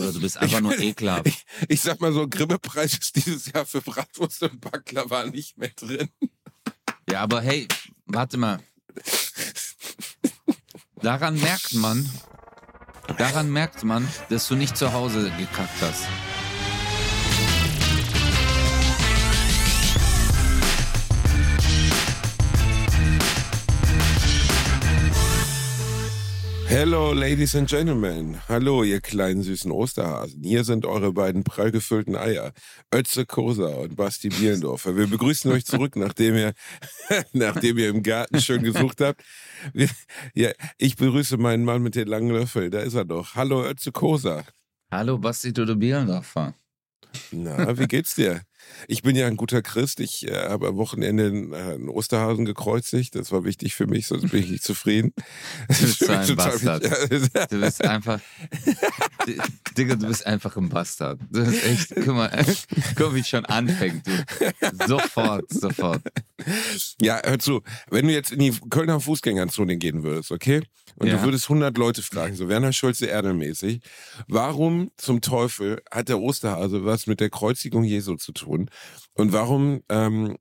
Oder du bist einfach nur ekelhaft. Ich, ich sag mal so, Grimme-Preis ist dieses Jahr für Bratwurst und Baklava nicht mehr drin. Ja, aber hey, warte mal. Daran merkt man, daran merkt man, dass du nicht zu Hause gekackt hast. Hello, Ladies and Gentlemen. Hallo, ihr kleinen süßen Osterhasen. Hier sind eure beiden prall gefüllten Eier. Ötze Kosa und Basti Bierendorfer. Wir begrüßen euch zurück, nachdem ihr, nachdem ihr im Garten schön gesucht habt. Wir, ja, ich begrüße meinen Mann mit den langen Löffeln. Da ist er doch. Hallo, Ötze Kosa. Hallo, Basti Dodo Bierendorfer. Na, wie geht's dir? Ich bin ja ein guter Christ. Ich äh, habe am Wochenende einen, äh, einen Osterhasen gekreuzigt. Das war wichtig für mich, sonst bin ich nicht zufrieden. Du bist so ein Bastard. Du bist einfach. Digga, du bist einfach ein Bastard. Du bist echt, guck mal, guck, wie es schon anfängt. Du. Sofort, sofort. Ja, hör zu, wenn du jetzt in die Kölner Fußgängerzone gehen würdest, okay? Und Ja. du würdest 100 Leute fragen, so Werner Schulze Erdelmäßig, warum zum Teufel hat der Osterhase was mit der Kreuzigung Jesu zu tun? Und warum, ähm,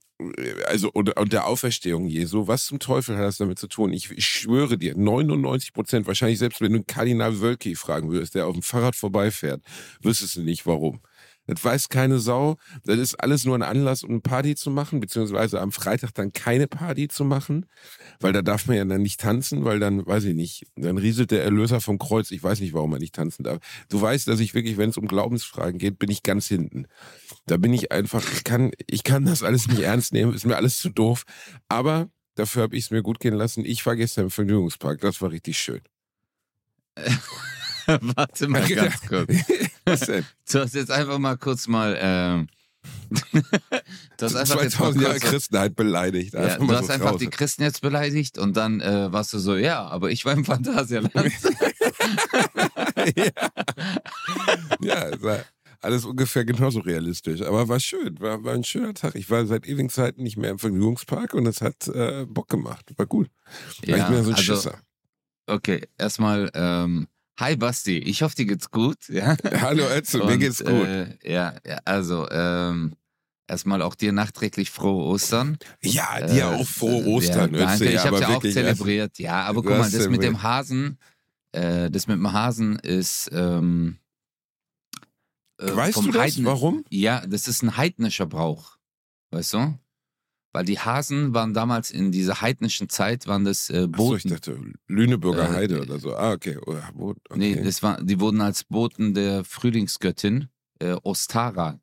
also, und, und der Auferstehung Jesu, was zum Teufel hat das damit zu tun? Ich, ich schwöre dir, 99 Prozent, wahrscheinlich selbst wenn du Kardinal Wölki fragen würdest, der auf dem Fahrrad vorbeifährt, wüsstest du nicht warum. Das weiß keine Sau. Das ist alles nur ein Anlass, um eine Party zu machen, beziehungsweise am Freitag dann keine Party zu machen, weil da darf man ja dann nicht tanzen, weil dann, weiß ich nicht, dann rieselt der Erlöser vom Kreuz. Ich weiß nicht, warum man nicht tanzen darf. Du weißt, dass ich wirklich, wenn es um Glaubensfragen geht, bin ich ganz hinten. Da bin ich einfach, ich kann, ich kann das alles nicht ernst nehmen, ist mir alles zu doof. Aber dafür habe ich es mir gut gehen lassen. Ich war gestern im Vergnügungspark, das war richtig schön. Warte mal ganz kurz. Was denn? Du hast jetzt einfach mal kurz mal. Ähm, du hast einfach jetzt mal 2000 Jahre Christenheit beleidigt. ja, du hast so einfach raus. die Christen jetzt beleidigt und dann äh, warst du so, ja, aber ich war im Phantasialand. ja. ja, alles ungefähr genauso realistisch. Aber war schön, war, war ein schöner Tag. Ich war seit ewigen Zeiten nicht mehr im Vergnügungspark und es hat äh, Bock gemacht. War gut. War ich mir so ein also, Schisser. okay, erstmal, ähm, hi Basti, ich hoffe, dir geht's gut. Ja, Hallo Ötze, mir geht's gut. Äh, ja, ja, also, ähm, erstmal auch dir nachträglich frohe Ostern. ja, dir Äh, auch frohe äh, Ostern, Ja, danke, Ötze. ich habe aber ja auch zelebriert. Ja, aber guck mal, das mit dem. Hasen, äh, das mit dem Hasen ist. Ähm, äh, Weißt du das? Heiden- Warum? Ja, das ist ein heidnischer Brauch. Weißt du? Weil die Hasen waren damals in dieser heidnischen Zeit, waren das äh, Achso, Boten. ich dachte Lüneburger Äh, Heide oder so. Ah, okay. Oh, okay. Nee, das war, die wurden als Boten der Frühlingsgöttin äh, Ostara.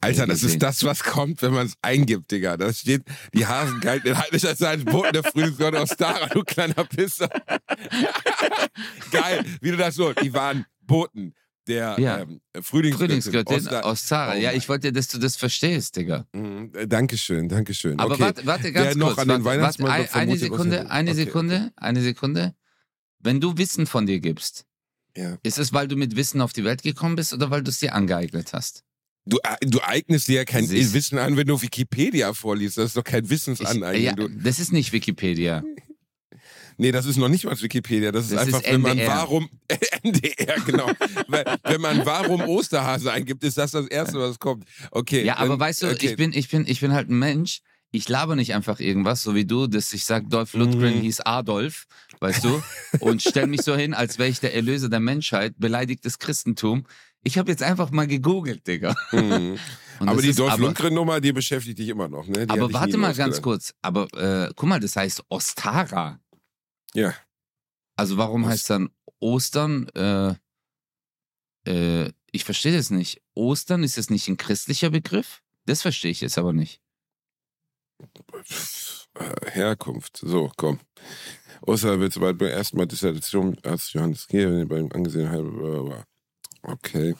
Alter, das ist das, was kommt, wenn man es eingibt, Digga. Da steht, die Hasen galten in heidnischer Zeit Boten der Frühlingsgott aus Dara, du kleiner Pisser. Geil, wie du das so, die waren Boten der Ja. ähm, Frühlingsgöttin. Frühlingsgöttin Osta- Ostara. Oh ja, ich wollte, dass du das verstehst, Digga. Mhm, äh, Dankeschön, Dankeschön. Aber okay. warte, warte ganz noch kurz. an den warte, warte, ein- eine Sekunde, eine okay, Sekunde, eine Sekunde. Wenn du Wissen von dir gibst, Ja. ist es, weil du mit Wissen auf die Welt gekommen bist oder weil du es dir angeeignet hast? Du, äh, du eignest dir ja kein Siehst- Wissen an, wenn du Wikipedia vorliest. Das ist doch kein Wissensaneignung. ja, das ist nicht Wikipedia. Nee, das ist noch nicht mal Wikipedia. Das ist Das einfach, ist wenn man warum NDR, genau. Wenn man warum Osterhase eingibt, ist das das Erste, was kommt. Okay. Ja, aber dann- weißt du, okay. ich bin, ich bin, ich bin halt ein Mensch. Ich laber nicht einfach irgendwas, so wie du, dass ich sag, Dolph Lundgren Mhm. hieß Adolf, weißt du, und stell mich so hin, als wäre ich der Erlöser der Menschheit, beleidigt das Christentum. Ich habe jetzt einfach mal gegoogelt, Digga. Mhm. Aber die Dolph Lundgren-Nummer, die beschäftigt dich immer noch, ne? Die Aber warte mal ganz kurz. Aber äh, guck mal, das heißt Ostara. Ja. Also warum heißt dann Ostern? Äh, äh, ich verstehe das nicht. Ostern ist das nicht ein christlicher Begriff? Das verstehe ich jetzt aber nicht. Äh, Herkunft. So, komm. Ostern wird sobald beim ersten Mal Dissertation Arzt Johannes Gehr beim angesehen habe. Okay.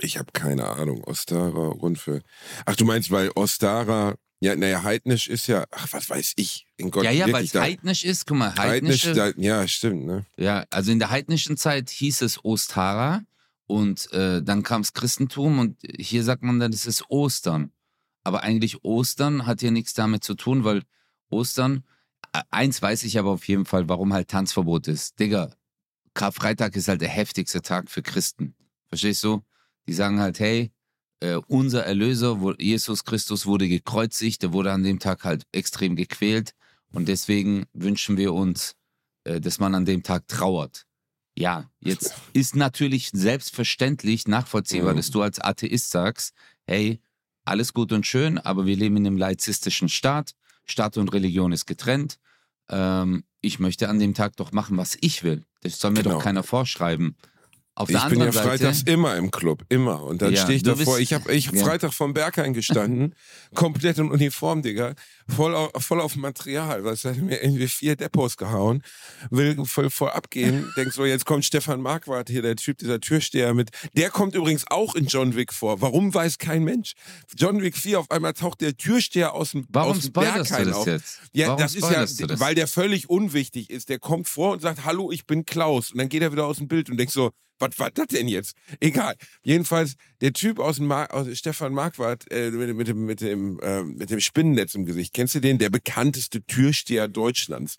Ich habe keine Ahnung. Ostara, Rundfeld. Ach, du meinst, weil Ostara, ja, naja, heidnisch ist ja, ach, was weiß ich. In Gott, ja, ja, weil es heidnisch ist. Guck mal, Heidnisch, ja, stimmt, ne? ja, also in der heidnischen Zeit hieß es Ostara und äh, dann kam das Christentum und hier sagt man dann, das ist Ostern. Aber eigentlich Ostern hat hier nichts damit zu tun, weil Ostern, äh, eins weiß ich aber auf jeden Fall, warum halt Tanzverbot ist. Digga, Karfreitag ist halt der heftigste Tag für Christen. Verstehst du? Die sagen halt, hey, äh, unser Erlöser, wo, Jesus Christus wurde gekreuzigt, der wurde an dem Tag halt extrem gequält und deswegen wünschen wir uns, äh, dass man an dem Tag trauert. Ja, jetzt ist natürlich selbstverständlich nachvollziehbar, Mhm. dass du als Atheist sagst, hey, alles gut und schön, aber wir leben in einem laizistischen Staat, Staat und Religion ist getrennt. Ähm, ich möchte an dem Tag doch machen, was ich will. Das soll mir Genau. doch keiner vorschreiben. Auf Ich der bin ja Seite, freitags immer im Club, immer. Und dann Ja, stehe ich davor. bist- Ich habe ich hab ja. Freitag vom Berghain gestanden, komplett in Uniform, Digga. Voll auf, voll auf Material. Du, hat mir irgendwie vier Depots gehauen. Will voll voll abgehen. Denk so, jetzt kommt Stefan Marquardt hier, der Typ, dieser Türsteher mit. Der kommt übrigens auch in John Wick vor. Warum weiß kein Mensch? John Wick 4, auf einmal taucht der Türsteher aus dem, warum aus dem das auf. jetzt? Ja, warum das ist ja, das? weil der völlig unwichtig ist. Der kommt vor und sagt, hallo, ich bin Klaus. Und dann geht er wieder aus dem Bild und denkt so, was war das denn jetzt? Egal. Jedenfalls, der Typ aus dem Mar aus Stefan Marquardt äh, mit, mit, dem, mit, dem, äh, mit dem Spinnennetz im Gesicht. Kennst du den? Der bekannteste Türsteher Deutschlands.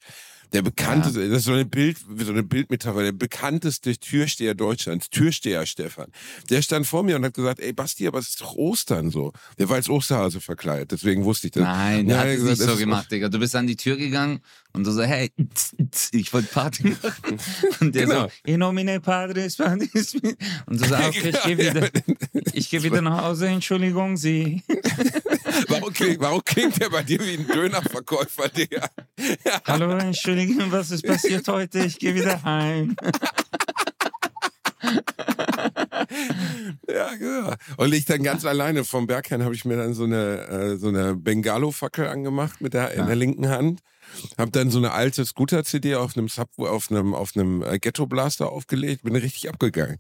Der bekannteste, das ist so eine Bild, so eine Bildmetapher, der bekannteste Türsteher Deutschlands, Türsteher Stefan. Der stand vor mir und hat gesagt, ey Basti, aber es ist doch Ostern so. Der war als Osterhase verkleidet, deswegen wusste ich das. Nein, der Ja, hat es gesagt, nicht so gemacht, Digga. Du bist an die Tür gegangen und du so, hey, tz, tz, ich wollte Party machen. Und der Genau. so, in nomine Padres, Padres. Und du so, ah, okay, ich gehe Ja, wieder, ich geh wieder nach Hause, Entschuldigung, Sie. Warum klingt, warum klingt der bei dir wie ein Dönerverkäufer, Digga? Hallo, Entschuldigung, was ist passiert heute? Ich gehe wieder heim. Ja, genau. Und ich dann ganz alleine vom Berghain habe ich mir dann so eine, äh, so eine Bengalo-Fackel angemacht mit der, in der linken Hand. Hab dann so eine alte Scooter-CD auf einem Subway, auf einem, auf einem äh, Ghetto-Blaster aufgelegt, bin richtig abgegangen.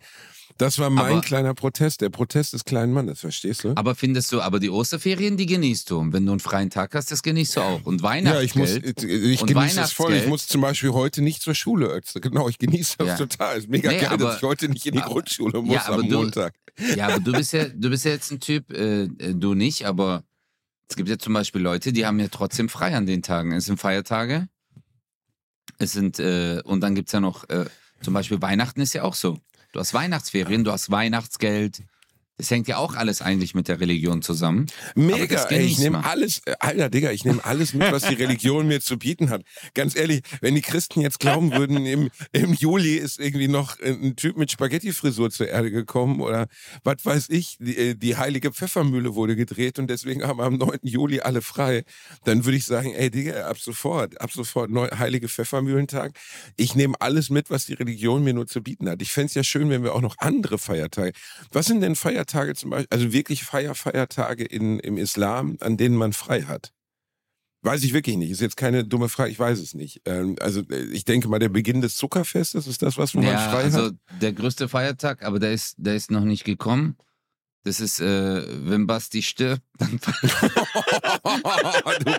Das war mein Aber- kleiner Protest, der Protest des kleinen Mannes, verstehst du? Aber findest du, aber die Osterferien, die genießt du. Und wenn du einen freien Tag hast, das genießt du auch. Und Ja, ich muss, Weihnachtsgeld. ich und genieße es voll. Ich Weihnachtsgeld. muss zum Beispiel heute nicht zur Schule. Ötze. Genau, ich genieße das Ja. total. Ist mega Nee, geil, aber- dass ich heute nicht in die aber- Grundschule muss Ja, aber am du- Montag. Ja, aber du bist ja, du bist ja jetzt ein Typ, äh, äh, du nicht, aber es gibt ja zum Beispiel Leute, die haben ja trotzdem frei an den Tagen. Es sind Feiertage. Es sind, äh, und dann gibt's ja noch, äh, zum Beispiel Weihnachten ist ja auch so. Du hast Weihnachtsferien, du hast Weihnachtsgeld. Das hängt ja auch alles eigentlich mit der Religion zusammen. Mega, ey, ich nehme alles, äh, Alter, Digga, ich nehme alles mit, was die Religion mir zu bieten hat. Ganz ehrlich, wenn die Christen jetzt glauben würden, im, im Juli ist irgendwie noch ein Typ mit Spaghetti-Frisur zur Erde gekommen oder was weiß ich, die, äh, die heilige Pfeffermühle wurde gedreht und deswegen haben am 9. Juli alle frei, dann würde ich sagen, ey, Digga, ab sofort, ab sofort, neu, heilige Pfeffermühlentag. Ich nehme alles mit, was die Religion mir nur zu bieten hat. Ich fänd's es ja schön, wenn wir auch noch andere Feiertage. Was sind denn Feiertage zum Beispiel, also wirklich Feier, Feiertage in, im Islam, an denen man frei hat? Weiß ich wirklich nicht. Ist jetzt keine dumme Frage, ich weiß es nicht. Ähm, also äh, ich denke mal, der Beginn des Zuckerfestes ist das, was wo man Ja, frei also hat. der größte Feiertag, aber der ist, der ist noch nicht gekommen. Das ist, äh, wenn Basti stirbt, dann du,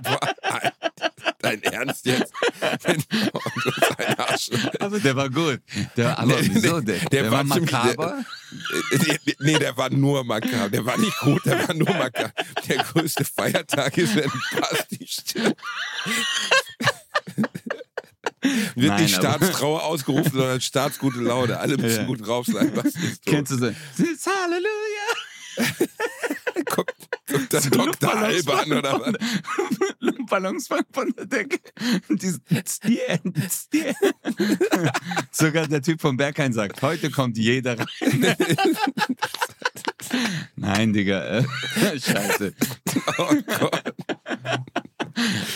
Ba- dein Ernst jetzt? Also der war gut. Der, aber Nee, wieso? Der, der der, war war makaber. Nee, nee, der war nur makaber. Der war nicht gut, der war nur makaber. Der größte Feiertag ist, wenn Basti stirbt. Wird Nein, nicht aber- Staatstrauer ausgerufen, sondern staatsgute Laune. Alle müssen Ja. gut drauf sein. Kennst du so? Halleluja! Guckt, guckt dann So Dr. Alban oder was? Luftballons von der Decke. Sogar der Typ vom Berghain sagt, heute kommt jeder rein. Nein, Digga. Äh, scheiße. Oh Gott.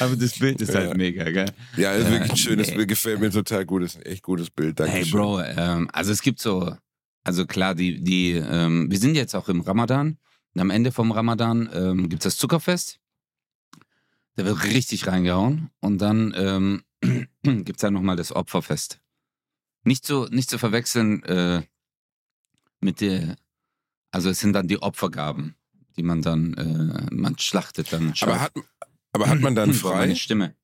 Aber das Bild ist halt Ja. mega, gell? Ja, ist Äh, wirklich ein schönes nee. Bild. Gefällt mir total gut. Ist ein echt gutes Bild. Danke Hey Bro, ähm, also es gibt so, also klar, die, die, ähm, wir sind jetzt auch im Ramadan. Und am Ende vom Ramadan ähm, gibt es das Zuckerfest. Da wird richtig reingehauen. Und dann ähm, gibt es dann nochmal das Opferfest. Nicht zu, nicht zu verwechseln äh, mit der, also es sind dann die Opfergaben, die man dann, äh, man schlachtet dann. Aber hat, aber hat man dann frei? Meine Stimme.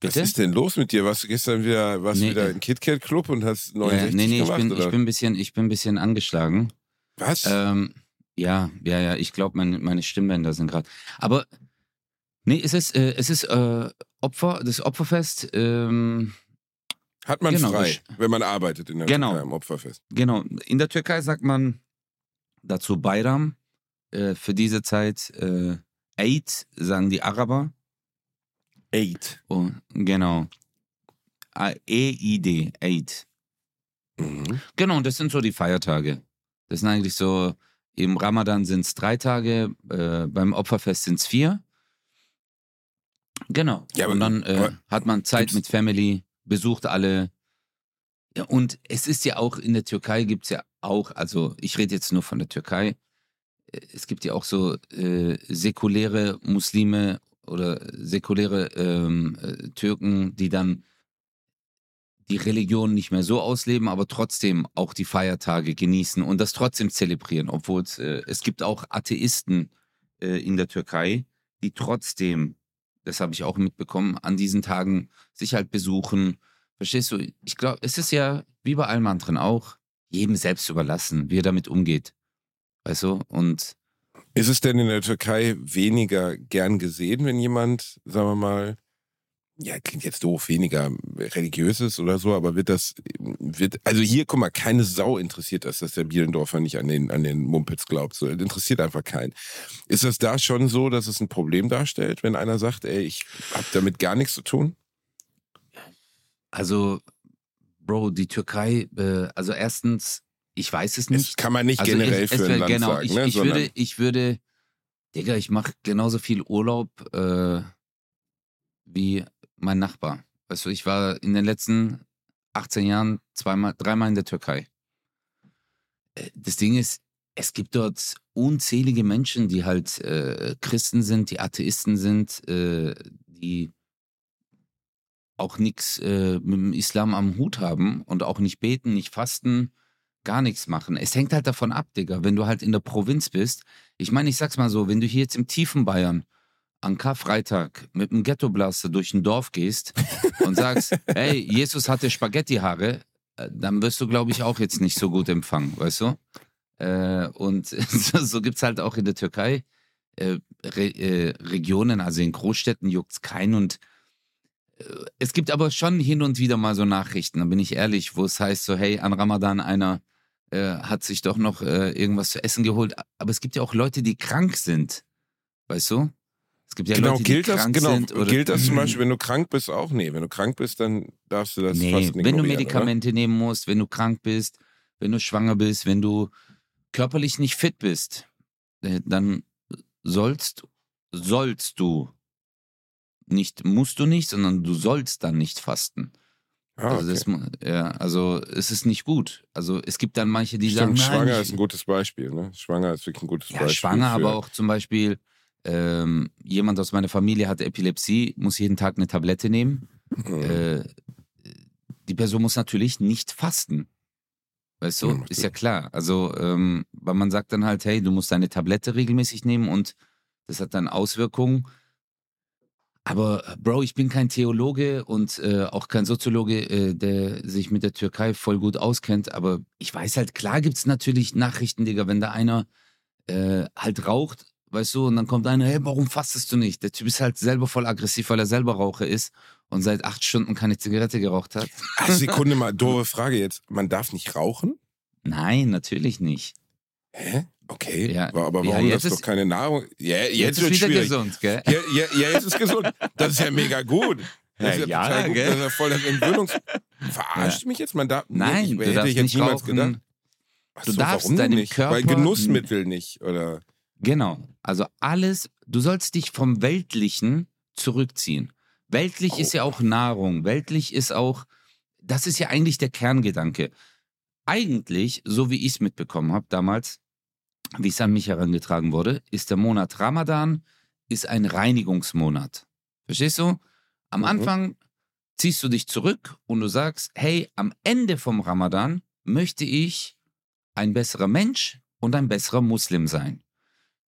Was Bitte? ist denn los mit dir? Warst du gestern wieder, warst Nee. wieder im KitKat Club und hast Ja, 69 nee, nee, ich gemacht? bin, oder? ich, bin ein bisschen, ich bin ein bisschen angeschlagen. Was? Ähm, ja, ja, ja, ich glaube, meine, meine Stimmbänder sind gerade. Aber nee, es ist, äh, es ist äh, Opfer, das Opferfest, ähm, hat man genau, frei, ich- wenn man arbeitet in der Genau. Türkei am Opferfest? genau. In der Türkei sagt man, Dazu Bayram. Äh, für diese Zeit äh, Eid, sagen die Araber. Eight. Oh, genau. E-I-D, Eid. Mhm. Genau, und das sind so die Feiertage. Das sind eigentlich so, im Ramadan sind es drei Tage, äh, beim Opferfest sind es vier. Genau. Ja, aber- und dann äh, hat man Zeit mit Family, besucht alle. Ja, und es ist ja auch, in der Türkei gibt es ja auch, also ich rede jetzt nur von der Türkei, äh, es gibt ja auch so äh, säkuläre Muslime oder säkuläre ähm, äh, Türken, die dann die Religion nicht mehr so ausleben, aber trotzdem auch die Feiertage genießen und das trotzdem zelebrieren, obwohl es, äh, es gibt auch Atheisten äh, in der Türkei, die trotzdem, das habe ich auch mitbekommen, an diesen Tagen sich halt besuchen. Verstehst du? Ich glaube, es ist ja wie bei allem anderen auch, jedem selbst überlassen, wie er damit umgeht. Weißt du? Und Ist es denn in der Türkei weniger gern gesehen, wenn jemand, sagen wir mal, ja, klingt jetzt doof, weniger religiös ist oder so, aber wird das, wird, also hier, guck mal, keine Sau interessiert das, dass der Bielendorfer nicht an den, an den Mumpitz glaubt. So, interessiert einfach keinen. Ist das da schon so, dass es ein Problem darstellt, wenn einer sagt, ey, ich hab damit gar nichts zu tun? also, Bro, die Türkei, äh, also erstens, ich weiß es nicht. Das kann man nicht Also generell es, es für ein Land genau, sagen, ich, ne? ich würde, ich würde, Digga, ich mache genauso viel Urlaub äh, wie mein Nachbar. Weißt du, ich war in den letzten 18 Jahren zweimal, dreimal in der Türkei. Äh, Das Ding ist, es gibt dort unzählige Menschen, die halt äh, Christen sind, die Atheisten sind, äh, die auch nichts äh, mit dem Islam am Hut haben und auch nicht beten, nicht fasten, gar nichts machen. Es hängt halt davon ab, Digga, wenn du halt in der Provinz bist. Ich meine, ich sag's mal so, wenn du hier jetzt im tiefen Bayern an Karfreitag mit einem Ghettoblaster durch ein Dorf gehst und sagst, hey, Jesus hatte Spaghetti-Haare, äh, dann wirst du, glaube ich, auch jetzt nicht so gut empfangen, weißt du? Äh, und so, gibt's halt auch in der Türkei äh, Re äh, Regionen, also in Großstädten juckt's keinen und es gibt aber schon hin und wieder mal so Nachrichten, da bin ich ehrlich, wo es heißt so, hey, an Ramadan einer äh, hat sich doch noch äh, irgendwas zu essen geholt. Aber es gibt ja auch Leute, die krank sind. Weißt du? Es gibt ja genau, Leute, gilt die das, krank genau, sind. Oder, gilt das zum Beispiel, wenn du krank bist, auch? Nee, wenn du krank bist, dann darfst du das nee, fast nicht wenn du Medikamente nehmen musst, wenn du krank bist, wenn du schwanger bist, wenn du körperlich nicht fit bist, äh, dann sollst, sollst du nicht, musst du nicht, sondern du sollst dann nicht fasten. Ah, Also, okay. das, ja, also es ist nicht gut. Also es gibt dann manche, die Stimmt, sagen, nein, schwanger ich- ist ein gutes Beispiel. Ne? Schwanger ist wirklich ein gutes Ja, Beispiel. schwanger, aber auch zum Beispiel ähm, jemand aus meiner Familie hat Epilepsie, muss jeden Tag eine Tablette nehmen. Mhm. Äh, die Person muss natürlich nicht fasten. Weißt du, Ja, ist ja klar. Also, ähm, weil man sagt dann halt, hey, du musst deine Tablette regelmäßig nehmen und das hat dann Auswirkungen. Aber äh, Bro, ich bin kein Theologe und äh, auch kein Soziologe, äh, der sich mit der Türkei voll gut auskennt. Aber ich weiß halt, klar gibt's natürlich Nachrichten, Digga, wenn da einer äh, halt raucht, weißt du, und dann kommt einer, hey, warum fastest du nicht? Der Typ ist halt selber voll aggressiv, weil er selber Raucher ist und seit acht Stunden keine Zigarette geraucht hat. Ach, Sekunde mal, doofe Frage jetzt. Man darf nicht rauchen? Nein, natürlich nicht. Hä? Okay. Ja. aber, Ja, warum jetzt das ist doch keine Nahrung? Ja, jetzt, Jetzt, wird ist wieder schwierig. gesund, gell? Ja, ja, ja, jetzt ist gesund. Das ist ja mega gut. Das ist ja, Ja, gut. gell? Das ist ja voll das Entwöhnungs... Verarscht mich jetzt? Man darf... Nein, nee, ich, du hätte ich jetzt nicht niemals rauchen. gedacht. Ach Du darfst warum deinem nicht? Körper- Weil Genussmittel nicht, oder? Genau. Also alles, du sollst dich vom Weltlichen zurückziehen. Weltlich Oh. ist ja auch Nahrung. Weltlich ist auch, das ist ja eigentlich der Kerngedanke. Eigentlich, so wie ich es mitbekommen habe damals, wie es an mich herangetragen wurde, ist der Monat Ramadan ist ein Reinigungsmonat. Verstehst du? Am Mhm. Anfang ziehst du dich zurück und du sagst, hey, am Ende vom Ramadan möchte ich ein besserer Mensch und ein besserer Muslim sein.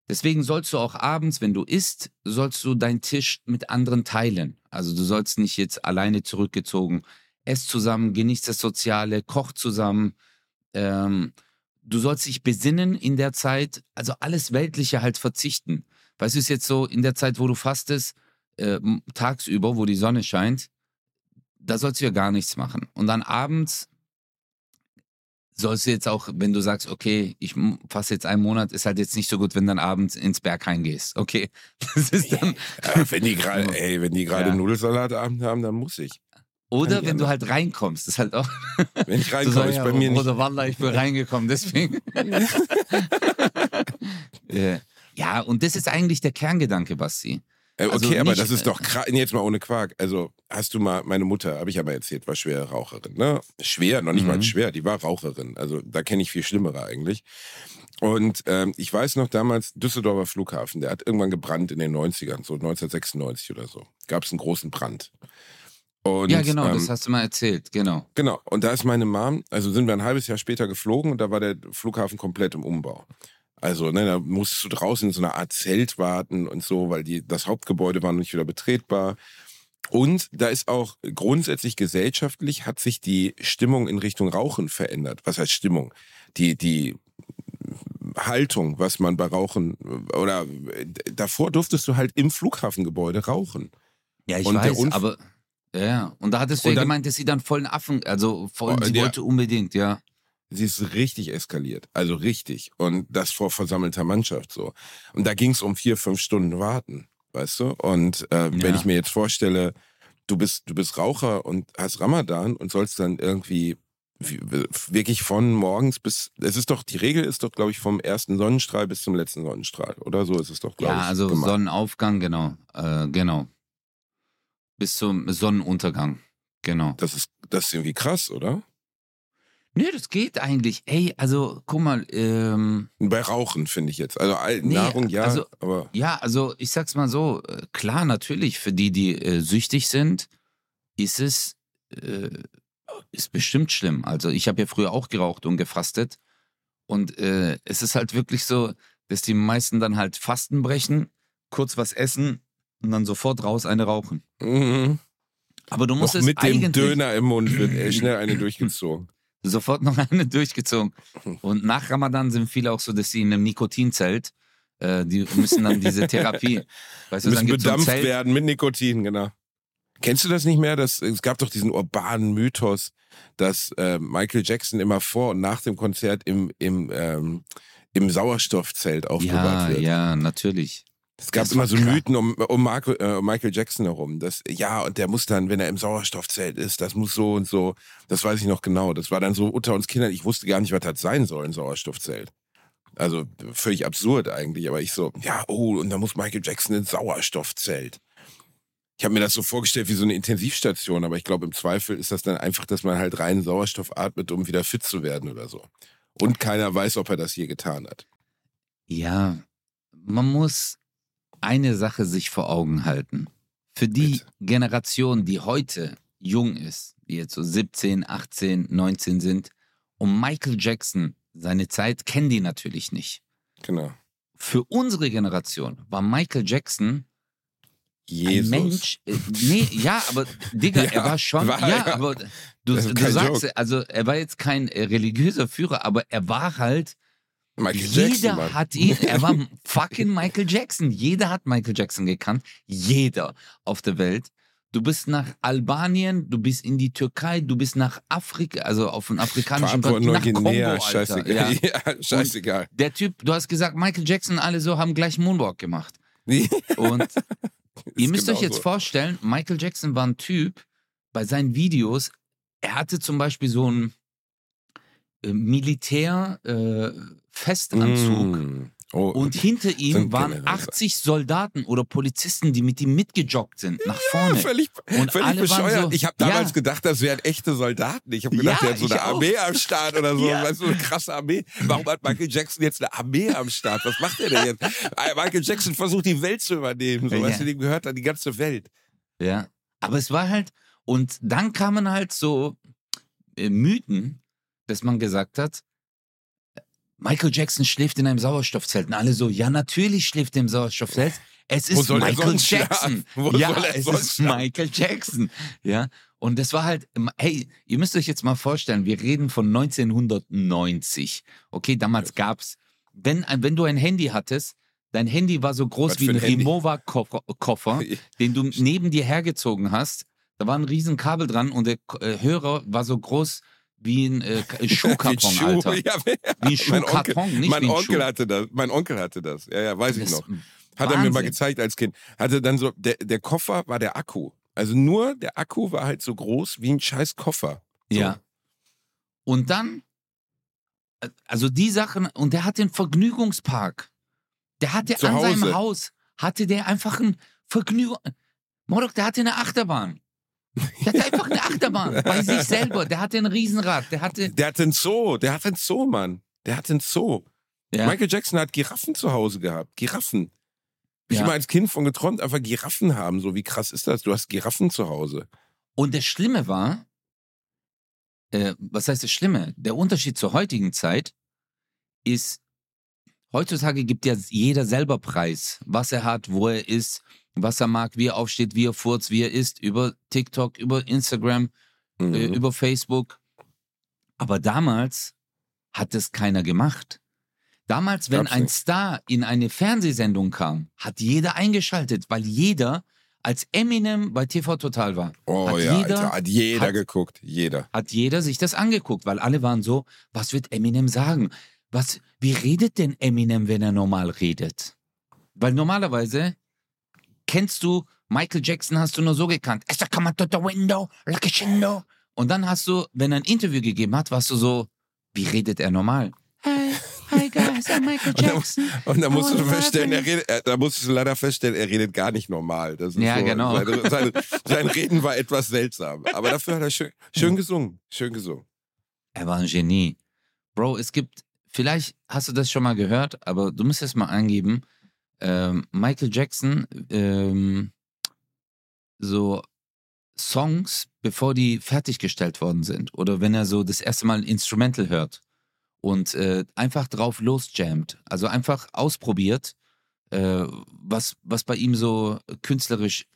Deswegen sollst du auch abends, wenn du isst, sollst du deinen Tisch mit anderen teilen. Also du sollst nicht jetzt alleine zurückgezogen, ess zusammen, genieß das Soziale, koch zusammen. Ähm, du sollst dich besinnen in der Zeit, also alles Weltliche halt verzichten. Weißt du, es ist jetzt so, in der Zeit, wo du fastest, äh, tagsüber, wo die Sonne scheint, da sollst du ja gar nichts machen. Und dann abends sollst du jetzt auch, wenn du sagst, okay, ich fasse jetzt einen Monat, ist halt jetzt nicht so gut, wenn du dann abends ins Berg reingehst. Okay. Das ist dann. Ja, wenn die gerade, ey, wenn die gerade Ja. Nudelsalatabend haben, dann muss ich. Oder wenn du halt reinkommst, ist halt auch. Wenn ich reinkomme, ist bei mir nicht. Bruder Walla, ich bin reingekommen, deswegen. Ja. und das ist eigentlich der Kerngedanke, Basti. Äh, Okay, also aber nicht- das ist doch krass. Jetzt mal ohne Quark. Also, hast du mal, meine Mutter, habe ich ja mal erzählt, war schwere Raucherin. Ne? Schwer, noch nicht mal Mhm. schwer, die war Raucherin. Also, da kenne ich viel Schlimmere eigentlich. Und ähm, ich weiß noch damals, Düsseldorfer Flughafen, der hat irgendwann gebrannt in den 90ern, so 1996 oder so. Gab es einen großen Brand. Und, ja, genau, ähm, das hast du mal erzählt, genau. Genau, und da ist meine Mom, also sind wir ein halbes Jahr später geflogen und da war der Flughafen komplett im Umbau. Also, ne, da musstest du draußen in so einer Art Zelt warten und so, weil die, das Hauptgebäude war noch nicht wieder betretbar. Und da ist auch grundsätzlich gesellschaftlich hat sich die Stimmung in Richtung Rauchen verändert. Was heißt Stimmung? Die, die Haltung, was man bei Rauchen oder äh, davor durftest du halt im Flughafengebäude rauchen. Ja, ich Und weiß, aber. Ja, und da hattest du ja gemeint, dass sie dann vollen Affen, also voll, Oh, sie ja. wollte unbedingt, ja. Sie ist richtig eskaliert. Also richtig. Und das vor versammelter Mannschaft so. Und da ging es um vier, fünf Stunden warten, weißt du? Und äh, wenn Ja. ich mir jetzt vorstelle, du bist, du bist Raucher und hast Ramadan und sollst dann irgendwie wie- wirklich von morgens bis, es ist doch, die Regel ist doch, glaube ich, vom ersten Sonnenstrahl bis zum letzten Sonnenstrahl. Oder so ist es doch, glaube Ja, ich. also gemacht. Sonnenaufgang, genau. Äh, genau. Bis zum Sonnenuntergang. Genau. Das ist, das ist irgendwie krass, oder? Nee, das geht eigentlich. Ey, also guck mal, ähm, Bei Rauchen, finde ich jetzt. Also Nee, Nahrung, ja, also- aber ja, also ich sag's mal so, äh, klar, natürlich, für die, die äh, süchtig sind, ist es äh, ist bestimmt schlimm. Also ich habe ja früher auch geraucht und gefastet. Und äh, es ist halt wirklich so, dass die meisten dann halt Fasten brechen, kurz was essen und dann sofort raus eine rauchen. mhm. Aber du musst noch es mit dem Döner im Mund wird schnell eine durchgezogen. sofort noch eine durchgezogen. Und nach Ramadan sind viele auch so, dass sie in einem Nikotinzelt, äh, die müssen dann diese Therapie, weißt du, dann müssen so bedampft Zelt. werden mit Nikotin, genau. Kennst du das nicht mehr? Das, es gab doch diesen urbanen Mythos, dass äh, Michael Jackson immer vor und nach dem Konzert im, im, ähm, im Sauerstoffzelt aufbewahrt Ja, wird. ja, natürlich. Es gab immer so. Mythen um, um Marco, äh, Michael Jackson herum. Dass, ja, und der muss dann, wenn er im Sauerstoffzelt ist, das muss so und so. Das weiß ich noch genau. Das war dann so unter uns Kindern. Ich wusste gar nicht, was das sein soll, ein Sauerstoffzelt. Also völlig absurd eigentlich. Aber ich so, ja, oh, und da muss Michael Jackson ins Sauerstoffzelt. Ich habe mir das so vorgestellt wie so eine Intensivstation, aber ich glaube, im Zweifel ist das dann einfach, dass man halt reinen Sauerstoff atmet, um wieder fit zu werden oder so. Und keiner weiß, ob er das je getan hat. Ja, man muss eine Sache sich vor Augen halten. Für die Bitte. Generation, die heute jung ist, die jetzt so 17, 18, 19 sind, um Michael Jackson, seine Zeit kennen die natürlich nicht. Genau. Für unsere Generation war Michael Jackson Jesus. ein Mensch. Äh, nee, ja, aber Digga, Ja, er war schon. war ja, er. aber du, du sagst, Joke. also er war jetzt kein äh, religiöser Führer, aber er war halt Michael Jeder Jackson, Mann. hat ihn, er war fucking Michael Jackson. Jeder hat Michael Jackson gekannt. Jeder auf der Welt. Du bist nach Albanien, du bist in die Türkei, du bist nach Afrika, also auf den afrikanischen Kontinent, nach Kongo, Neuguinea, Alter. scheißegal. Ja. Ja, scheißegal. Der Typ, du hast gesagt, Michael Jackson, alle so haben gleich Moonwalk gemacht. Und ihr müsst euch genau jetzt so. vorstellen, Michael Jackson war ein Typ, bei seinen Videos, er hatte zum Beispiel so einen äh, Militär-Festanzug. Mm. Oh, Und hinter ihm waren generell so. 80 Soldaten oder Polizisten, die mit ihm mitgejoggt sind, nach vorne. völlig, Und völlig alle waren bescheuert. so- ich habe damals Ja. gedacht, das wären echte Soldaten. Ich habe gedacht, Ja, der hat so eine. Armee am Start oder so. Ja. Weißt du, eine krasse Armee. Warum hat Michael Jackson jetzt eine Armee am Start? Was macht er denn jetzt? Äh, Michael Jackson versucht die Welt zu übernehmen. So, Ja. weißt du, dem gehört dann die ganze Welt. Ja. Aber es war halt, und dann kamen halt so äh, Mythen, dass man gesagt hat, Michael Jackson schläft in einem Sauerstoffzelt. Und alle so, ja, natürlich schläft er im Sauerstoffzelt. Es ist Michael Jackson. ja, es ist schlafen? Michael Jackson. Ja. Und das war halt, hey, ihr müsst euch jetzt mal vorstellen, wir reden von 1990. Okay, damals gab's, wenn, wenn du ein Handy hattest, dein Handy war so groß Was wie ein ein? Remover-Koffer, Koffer, den du neben dir hergezogen hast. Da war ein riesen Kabel dran und der äh, Hörer war so groß wie ein äh, Schuhkarton, Schuh, Alter. Ja, Wie ein Onkel, Schuhkarton, nicht mein wie ein Onkel Schuh. hatte das. Mein Onkel hatte das. Ja, ja, weiß ich Das noch. ist Hat er mir mal Wahnsinn. gezeigt als Kind. Hatte dann so, der, der Koffer war der Akku. Also nur der Akku war halt so groß wie ein scheiß Koffer. So. Ja. Und dann, äh, also die Sachen, und der hat den Vergnügungspark. Der hatte Zu an seinem Hause. Haus, hatte der einfach ein Vergnügung. Morok, der hatte eine Achterbahn. Der hatte einfach eine Achterbahn bei sich selber. Der hatte ein Riesenrad. Der hatte. Der hatte einen Zoo, der hatte einen Zoo, Mann. Der hatte einen Zoo. Ja, Michael Jackson hat Giraffen zu Hause gehabt. Giraffen. Ich Ja. immer als Kind von geträumt, einfach Giraffen haben. So, wie krass ist das? Du hast Giraffen zu Hause. Und das Schlimme war, äh, was heißt das Schlimme? Der Unterschied zur heutigen Zeit ist, heutzutage gibt ja jeder selber Preis, was er hat, wo er ist, was er mag, wie er aufsteht, wie er furzt, wie er isst, über TikTok, über Instagram, Mhm. äh, über Facebook. Aber damals hat es keiner gemacht. Damals, wenn Gab's ein nicht. Star in eine Fernsehsendung kam, hat jeder eingeschaltet, weil jeder als Eminem bei TV Total war. oh hat ja, jeder, Alter, hat jeder hat- geguckt. Jeder. hat jeder sich das angeguckt, weil alle waren so, was wird Eminem sagen? Was, wie redet denn Eminem, wenn er normal redet? Weil normalerweise kennst du Michael Jackson hast du nur so gekannt. I come out the window, like a shindo. Und dann hast du, wenn er ein Interview gegeben hat, warst du so, wie redet er normal? Hi, hi guys, I'm Michael Jackson. Und da musst du wanna feststellen, er redet, er, da musstest du leider feststellen, er redet gar nicht normal. Das ist Ja, so, genau. Seine, seine, sein Reden war etwas seltsam. Aber dafür hat er schön, schön gesungen. Schön gesungen. Er war ein Genie. Bro, es gibt, vielleicht hast du das schon mal gehört, aber du musst es mal angeben. Ähm, Michael Jackson, ähm, so Songs, bevor die fertiggestellt worden sind. Oder wenn er so das erste Mal ein Instrumental hört und äh, einfach drauf losjammt. Also einfach ausprobiert, äh, was, was bei ihm so künstlerisch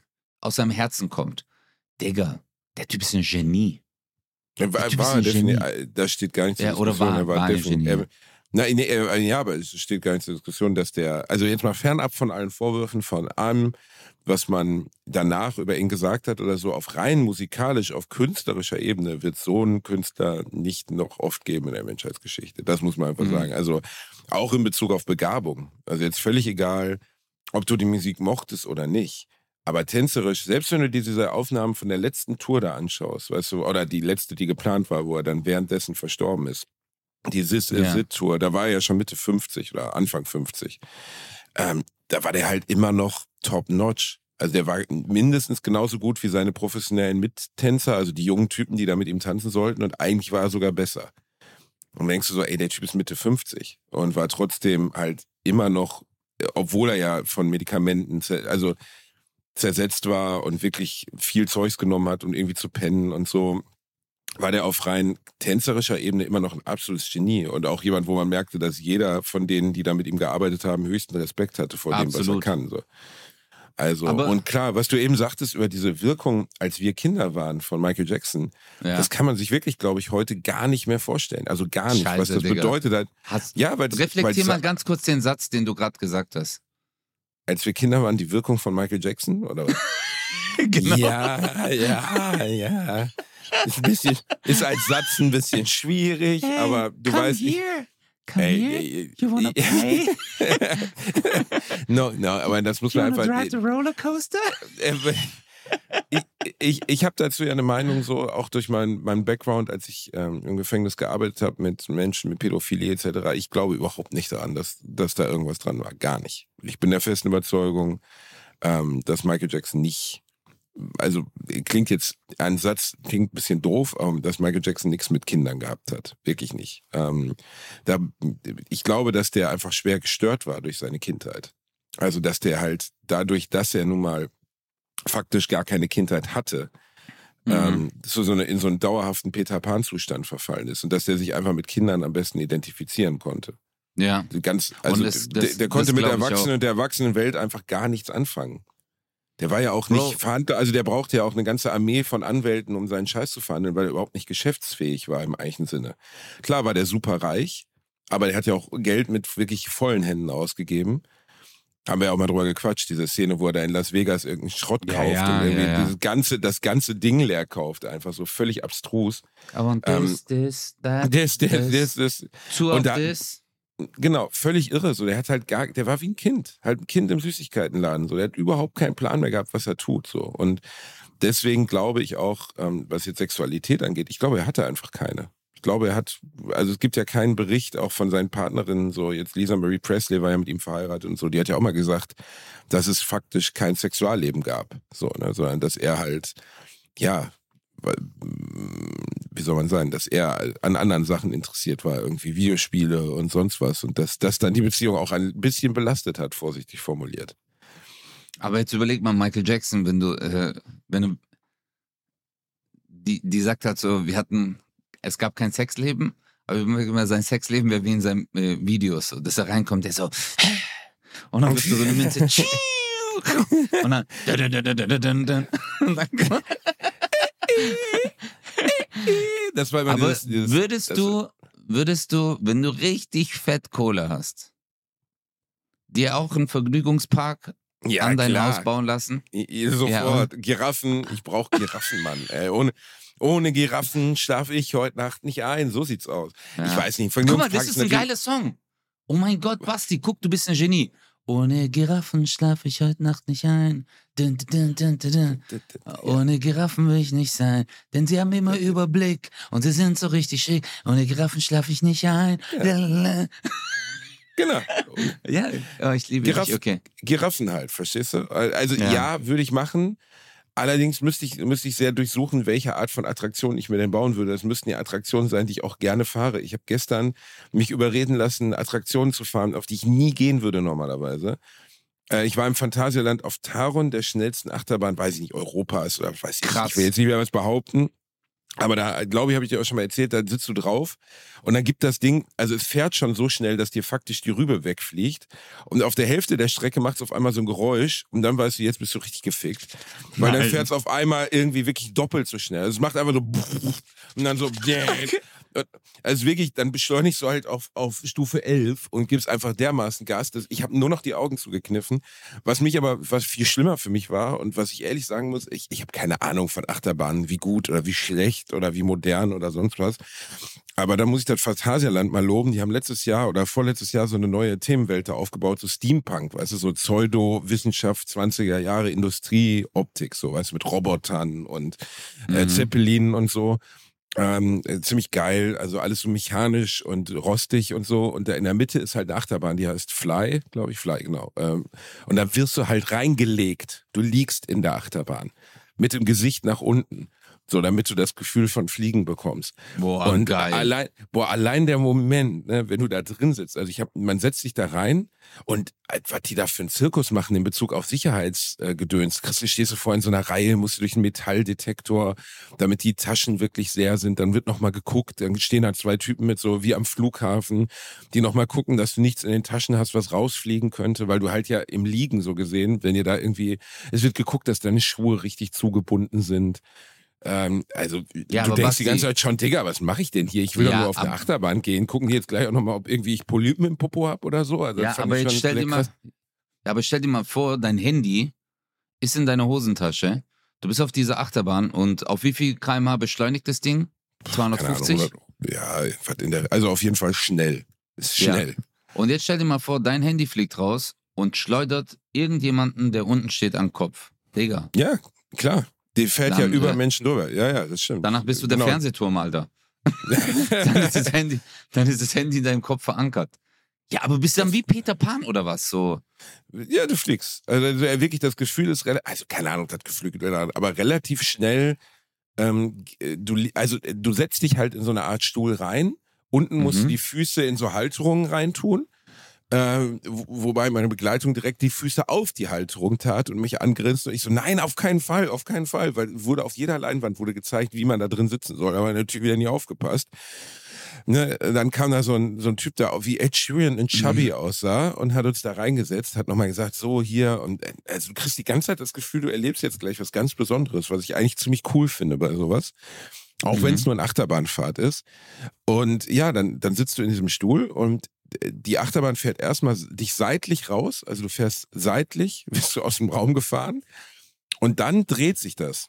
aus seinem Herzen kommt. Digga, der Typ ist ein Genie. Er war, war ein Genie. das steht gar nicht zur Ja, oder Diskussion. war- er war, war ein Genie. Er, nein, nee, er, ja, aber es steht gar nicht zur Diskussion, dass der, also jetzt mal fernab von allen Vorwürfen, von allem, was man danach über ihn gesagt hat oder so, auf rein musikalisch, auf künstlerischer Ebene wird so ein Künstler nicht noch oft geben in der Menschheitsgeschichte. Das muss man einfach Mhm. sagen. Also auch in Bezug auf Begabung. Also jetzt völlig egal, ob du die Musik mochtest oder nicht. Aber tänzerisch, selbst wenn du dir diese Aufnahmen von der letzten Tour da anschaust, weißt du, oder die letzte, die geplant war, wo er dann währenddessen verstorben ist, die Sis Ja. Sit Tour, da war er ja schon Mitte 50 oder Anfang 50. Ähm, da war der halt immer noch top notch. Also der war mindestens genauso gut wie seine professionellen Mittänzer, also die jungen Typen, die da mit ihm tanzen sollten. Und eigentlich war er sogar besser. Und denkst du so, ey, der Typ ist Mitte 50 und war trotzdem halt immer noch, äh, obwohl er ja von Medikamenten, also zersetzt war und wirklich viel Zeugs genommen hat, um irgendwie zu pennen und so, war der auf rein tänzerischer Ebene immer noch ein absolutes Genie und auch jemand, wo man merkte, dass jeder von denen, die da mit ihm gearbeitet haben, höchsten Respekt hatte vor dem, was er Absolut. kann. So. Also, Aber- und klar, was du eben sagtest über diese Wirkung, als wir Kinder waren von Michael Jackson, Ja. das kann man sich wirklich, glaube ich, heute gar nicht mehr vorstellen. Also gar nicht, was Scheiße, das Digga. bedeutet hat. Hast, Ja, weil reflektier mal ganz kurz den Satz, den du gerade gesagt hast. als wir Kinder waren, die Wirkung von Michael Jackson oder was? Genau. Ja, ja, ja. Ist ein bisschen, ist als Satz ein bisschen schwierig, aber du weißt, ich, Come Ey, here. You wanna play? no, no, aber das muss You man einfach. drive the roller coaster? Äh, ich ich, ich habe dazu ja eine Meinung, so auch durch meinen mein Background, als ich ähm, im Gefängnis gearbeitet habe mit Menschen mit Pädophilie etc. Ich glaube überhaupt nicht daran, dass, dass da irgendwas dran war. Gar nicht. Ich bin der festen Überzeugung, ähm, dass Michael Jackson nicht, also klingt jetzt, ein Satz klingt ein bisschen doof, ähm, dass Michael Jackson nichts mit Kindern gehabt hat. Wirklich nicht. Ähm, da, ich glaube, dass der einfach schwer gestört war durch seine Kindheit. Also, dass der halt dadurch, dass er nun mal faktisch gar keine Kindheit hatte, Mhm. ähm, so, so eine, in so einen dauerhaften Peter Pan-Zustand verfallen ist und dass der sich einfach mit Kindern am besten identifizieren konnte. Ja. Ganz, also das- der, das- der konnte das mit der Erwachsenen der Erwachsenenwelt einfach gar nichts anfangen. Der war ja auch nicht verhandelt, also der brauchte ja auch eine ganze Armee von Anwälten, um seinen Scheiß zu verhandeln, weil er überhaupt nicht geschäftsfähig war im eigentlichen Sinne. Klar war der super reich, aber der hat ja auch Geld mit wirklich vollen Händen ausgegeben. Haben wir ja auch mal drüber gequatscht, diese Szene, wo er da in Las Vegas irgendeinen Schrott Ja, kauft ja, und irgendwie ja. Dieses ganze, das ganze Ding leer kauft, einfach so völlig abstrus. I want Ähm, this, this, that, Das, das, this, das, das, two und of da- this. Genau, völlig irre. So, der hat halt gar, der war wie ein Kind, halt ein Kind im Süßigkeitenladen. So, der hat überhaupt keinen Plan mehr gehabt, was er tut. So und deswegen glaube ich auch, ähm, was jetzt Sexualität angeht, ich glaube, er hatte einfach keine. Ich glaube, er hat, also es gibt ja keinen Bericht auch von seinen Partnerinnen, so jetzt Lisa Marie Presley war ja mit ihm verheiratet und so, die hat ja auch mal gesagt, dass es faktisch kein Sexualleben gab, so, ne, sondern dass er halt, ja, wie soll man sagen, dass er an anderen Sachen interessiert war, irgendwie Videospiele und sonst was und dass das dann die Beziehung auch ein bisschen belastet hat, vorsichtig formuliert. Aber jetzt überleg mal, Michael Jackson, wenn du, äh, wenn du, die, die sagt halt so, wir hatten, es gab kein Sexleben, aber immer sein Sexleben wäre wie in seinen äh, Videos, so, dass er reinkommt, der so, und dann bist du so eine Minze, und dann, und dann Das war immer Aber dieses, dieses, würdest das- du, würdest du, wenn du richtig fett Kohle hast, dir auch einen Vergnügungspark ja, an dein klar. Haus bauen lassen? Sofort. Giraffen, ich brauche Giraffen, Mann. Ey, ohne, ohne Giraffen schlafe ich heute Nacht nicht ein. So sieht's aus. Ja. Ich weiß nicht. Guck mal, das ist ein geiler Song. Oh mein Gott, Basti, guck, du bist ein Genie. Ohne Giraffen schlafe ich heute Nacht nicht ein. Dun, dun, dun. Ohne Giraffen will ich nicht sein, denn sie haben immer Überblick und sie sind so richtig schick. Ohne Giraffen schlafe ich nicht ein. Lalalala. Genau. Ja, oh, ich liebe Giraff- dich, okay. Giraffen halt, verstehst du? Also Ja. ja, würde ich machen. Allerdings müsste ich, müsste ich sehr durchsuchen, welche Art von Attraktion ich mir denn bauen würde. Das müssten ja Attraktionen sein, die ich auch gerne fahre. Ich habe gestern mich überreden lassen, Attraktionen zu fahren, auf die ich nie gehen würde normalerweise. Äh, Ich war im Phantasialand auf Taron, der schnellsten Achterbahn, weiß ich nicht, Europas oder weiß ich nicht. Krass. Ich will jetzt nicht mehr was behaupten. Aber da, glaube ich, habe ich dir auch schon mal erzählt, da sitzt du drauf und dann gibt das Ding, also es fährt schon so schnell, dass dir faktisch die Rübe wegfliegt. Und auf der Hälfte der Strecke macht es auf einmal so ein Geräusch und dann weißt du, jetzt bist du richtig gefickt. Weil dann Nein. fährt es auf einmal irgendwie wirklich doppelt so schnell. Also es macht einfach so und dann so also wirklich, dann beschleunigst du halt auf, auf Stufe 11 und gibst einfach dermaßen Gas. Dass ich habe nur noch die Augen zugekniffen. Was mich aber, was viel schlimmer für mich war und was ich ehrlich sagen muss, ich, ich habe keine Ahnung von Achterbahnen, wie gut oder wie schlecht oder wie modern oder sonst was. Aber da muss ich das Phantasialand mal loben. Die haben letztes Jahr oder vorletztes Jahr so eine neue Themenwelt da aufgebaut, so Steampunk, weißt du, so Pseudo-Wissenschaft, 20er Jahre Industrie, Optik, so, weißt du, mit Robotern und äh, Mhm. Zeppelinen und so. Ähm, äh, ziemlich geil, also alles so mechanisch und rostig und so. Und da in der Mitte ist halt eine Achterbahn, die heißt Fly, glaube ich, Fly, genau. Ähm, und da wirst du halt reingelegt. Du liegst in der Achterbahn mit dem Gesicht nach unten. So, damit du das Gefühl von Fliegen bekommst. Boah, und geil. allein, boah, allein der Moment, ne, wenn du da drin sitzt, also ich habe, man setzt sich da rein und äh, was die da für einen Zirkus machen in Bezug auf Sicherheitsgedöns. Christi, stehst du vor in so einer Reihe, musst du durch einen Metalldetektor, damit die Taschen wirklich leer sind. Dann wird nochmal geguckt, dann stehen da zwei Typen mit so wie am Flughafen, die nochmal gucken, dass du nichts in den Taschen hast, was rausfliegen könnte, weil du halt ja im Liegen so gesehen, wenn ihr da irgendwie, es wird geguckt, dass deine Schuhe richtig zugebunden sind. Ähm, also Ja, du denkst die ganze Zeit schon, Digga, was mache ich denn hier? Ich will doch Ja, nur auf eine Achterbahn gehen. Gucken die jetzt gleich auch nochmal, ob irgendwie ich Polypen im Popo hab oder so. Also, Ja, aber jetzt stell dir mal, ja, aber stell dir mal vor, dein Handy ist in deiner Hosentasche. Du bist auf dieser Achterbahn und auf wie viel kmh beschleunigt das Ding? Keine Ahnung, 250? 100 ja, der, also auf jeden Fall schnell. Ist Ja. schnell. Und jetzt stell dir mal vor, dein Handy fliegt raus und schleudert irgendjemanden, der unten steht, den Kopf. Digga. Ja, klar. Die fährt Dann, ja über äh, Menschen drüber. Ja, ja, das stimmt. Danach bist du der Genau. Fernsehturm, Alter. dann, ist das Handy, dann ist das Handy in deinem Kopf verankert. Ja, aber bist du dann wie Peter Pan oder was? So. Ja, du fliegst. Also also wirklich das Gefühl ist relativ, also keine Ahnung, das Gefühl, aber relativ schnell. Ähm, du, li- also äh, du setzt dich halt in so eine Art Stuhl rein. Unten musst Mhm. du die Füße in so Halterungen reintun. Äh, wo- wobei meine Begleitung direkt die Füße auf die Halterung tat und mich angrinste und ich so, nein, auf keinen Fall, auf keinen Fall, weil wurde auf jeder Leinwand wurde gezeigt, wie man da drin sitzen soll, aber natürlich wieder nie aufgepasst. Ne, dann kam da so ein, so ein Typ, der wie Ed Sheeran in Chubby aussah und hat uns da reingesetzt, hat nochmal gesagt, so hier und äh, also du kriegst die ganze Zeit das Gefühl, du erlebst jetzt gleich was ganz Besonderes, was ich eigentlich ziemlich cool finde bei sowas. Auch Mhm. wenn es nur eine Achterbahnfahrt ist. Und ja, dann, dann sitzt du in diesem Stuhl und die Achterbahn fährt erstmal dich seitlich raus, also du fährst seitlich, bist du aus dem Raum gefahren und dann dreht sich das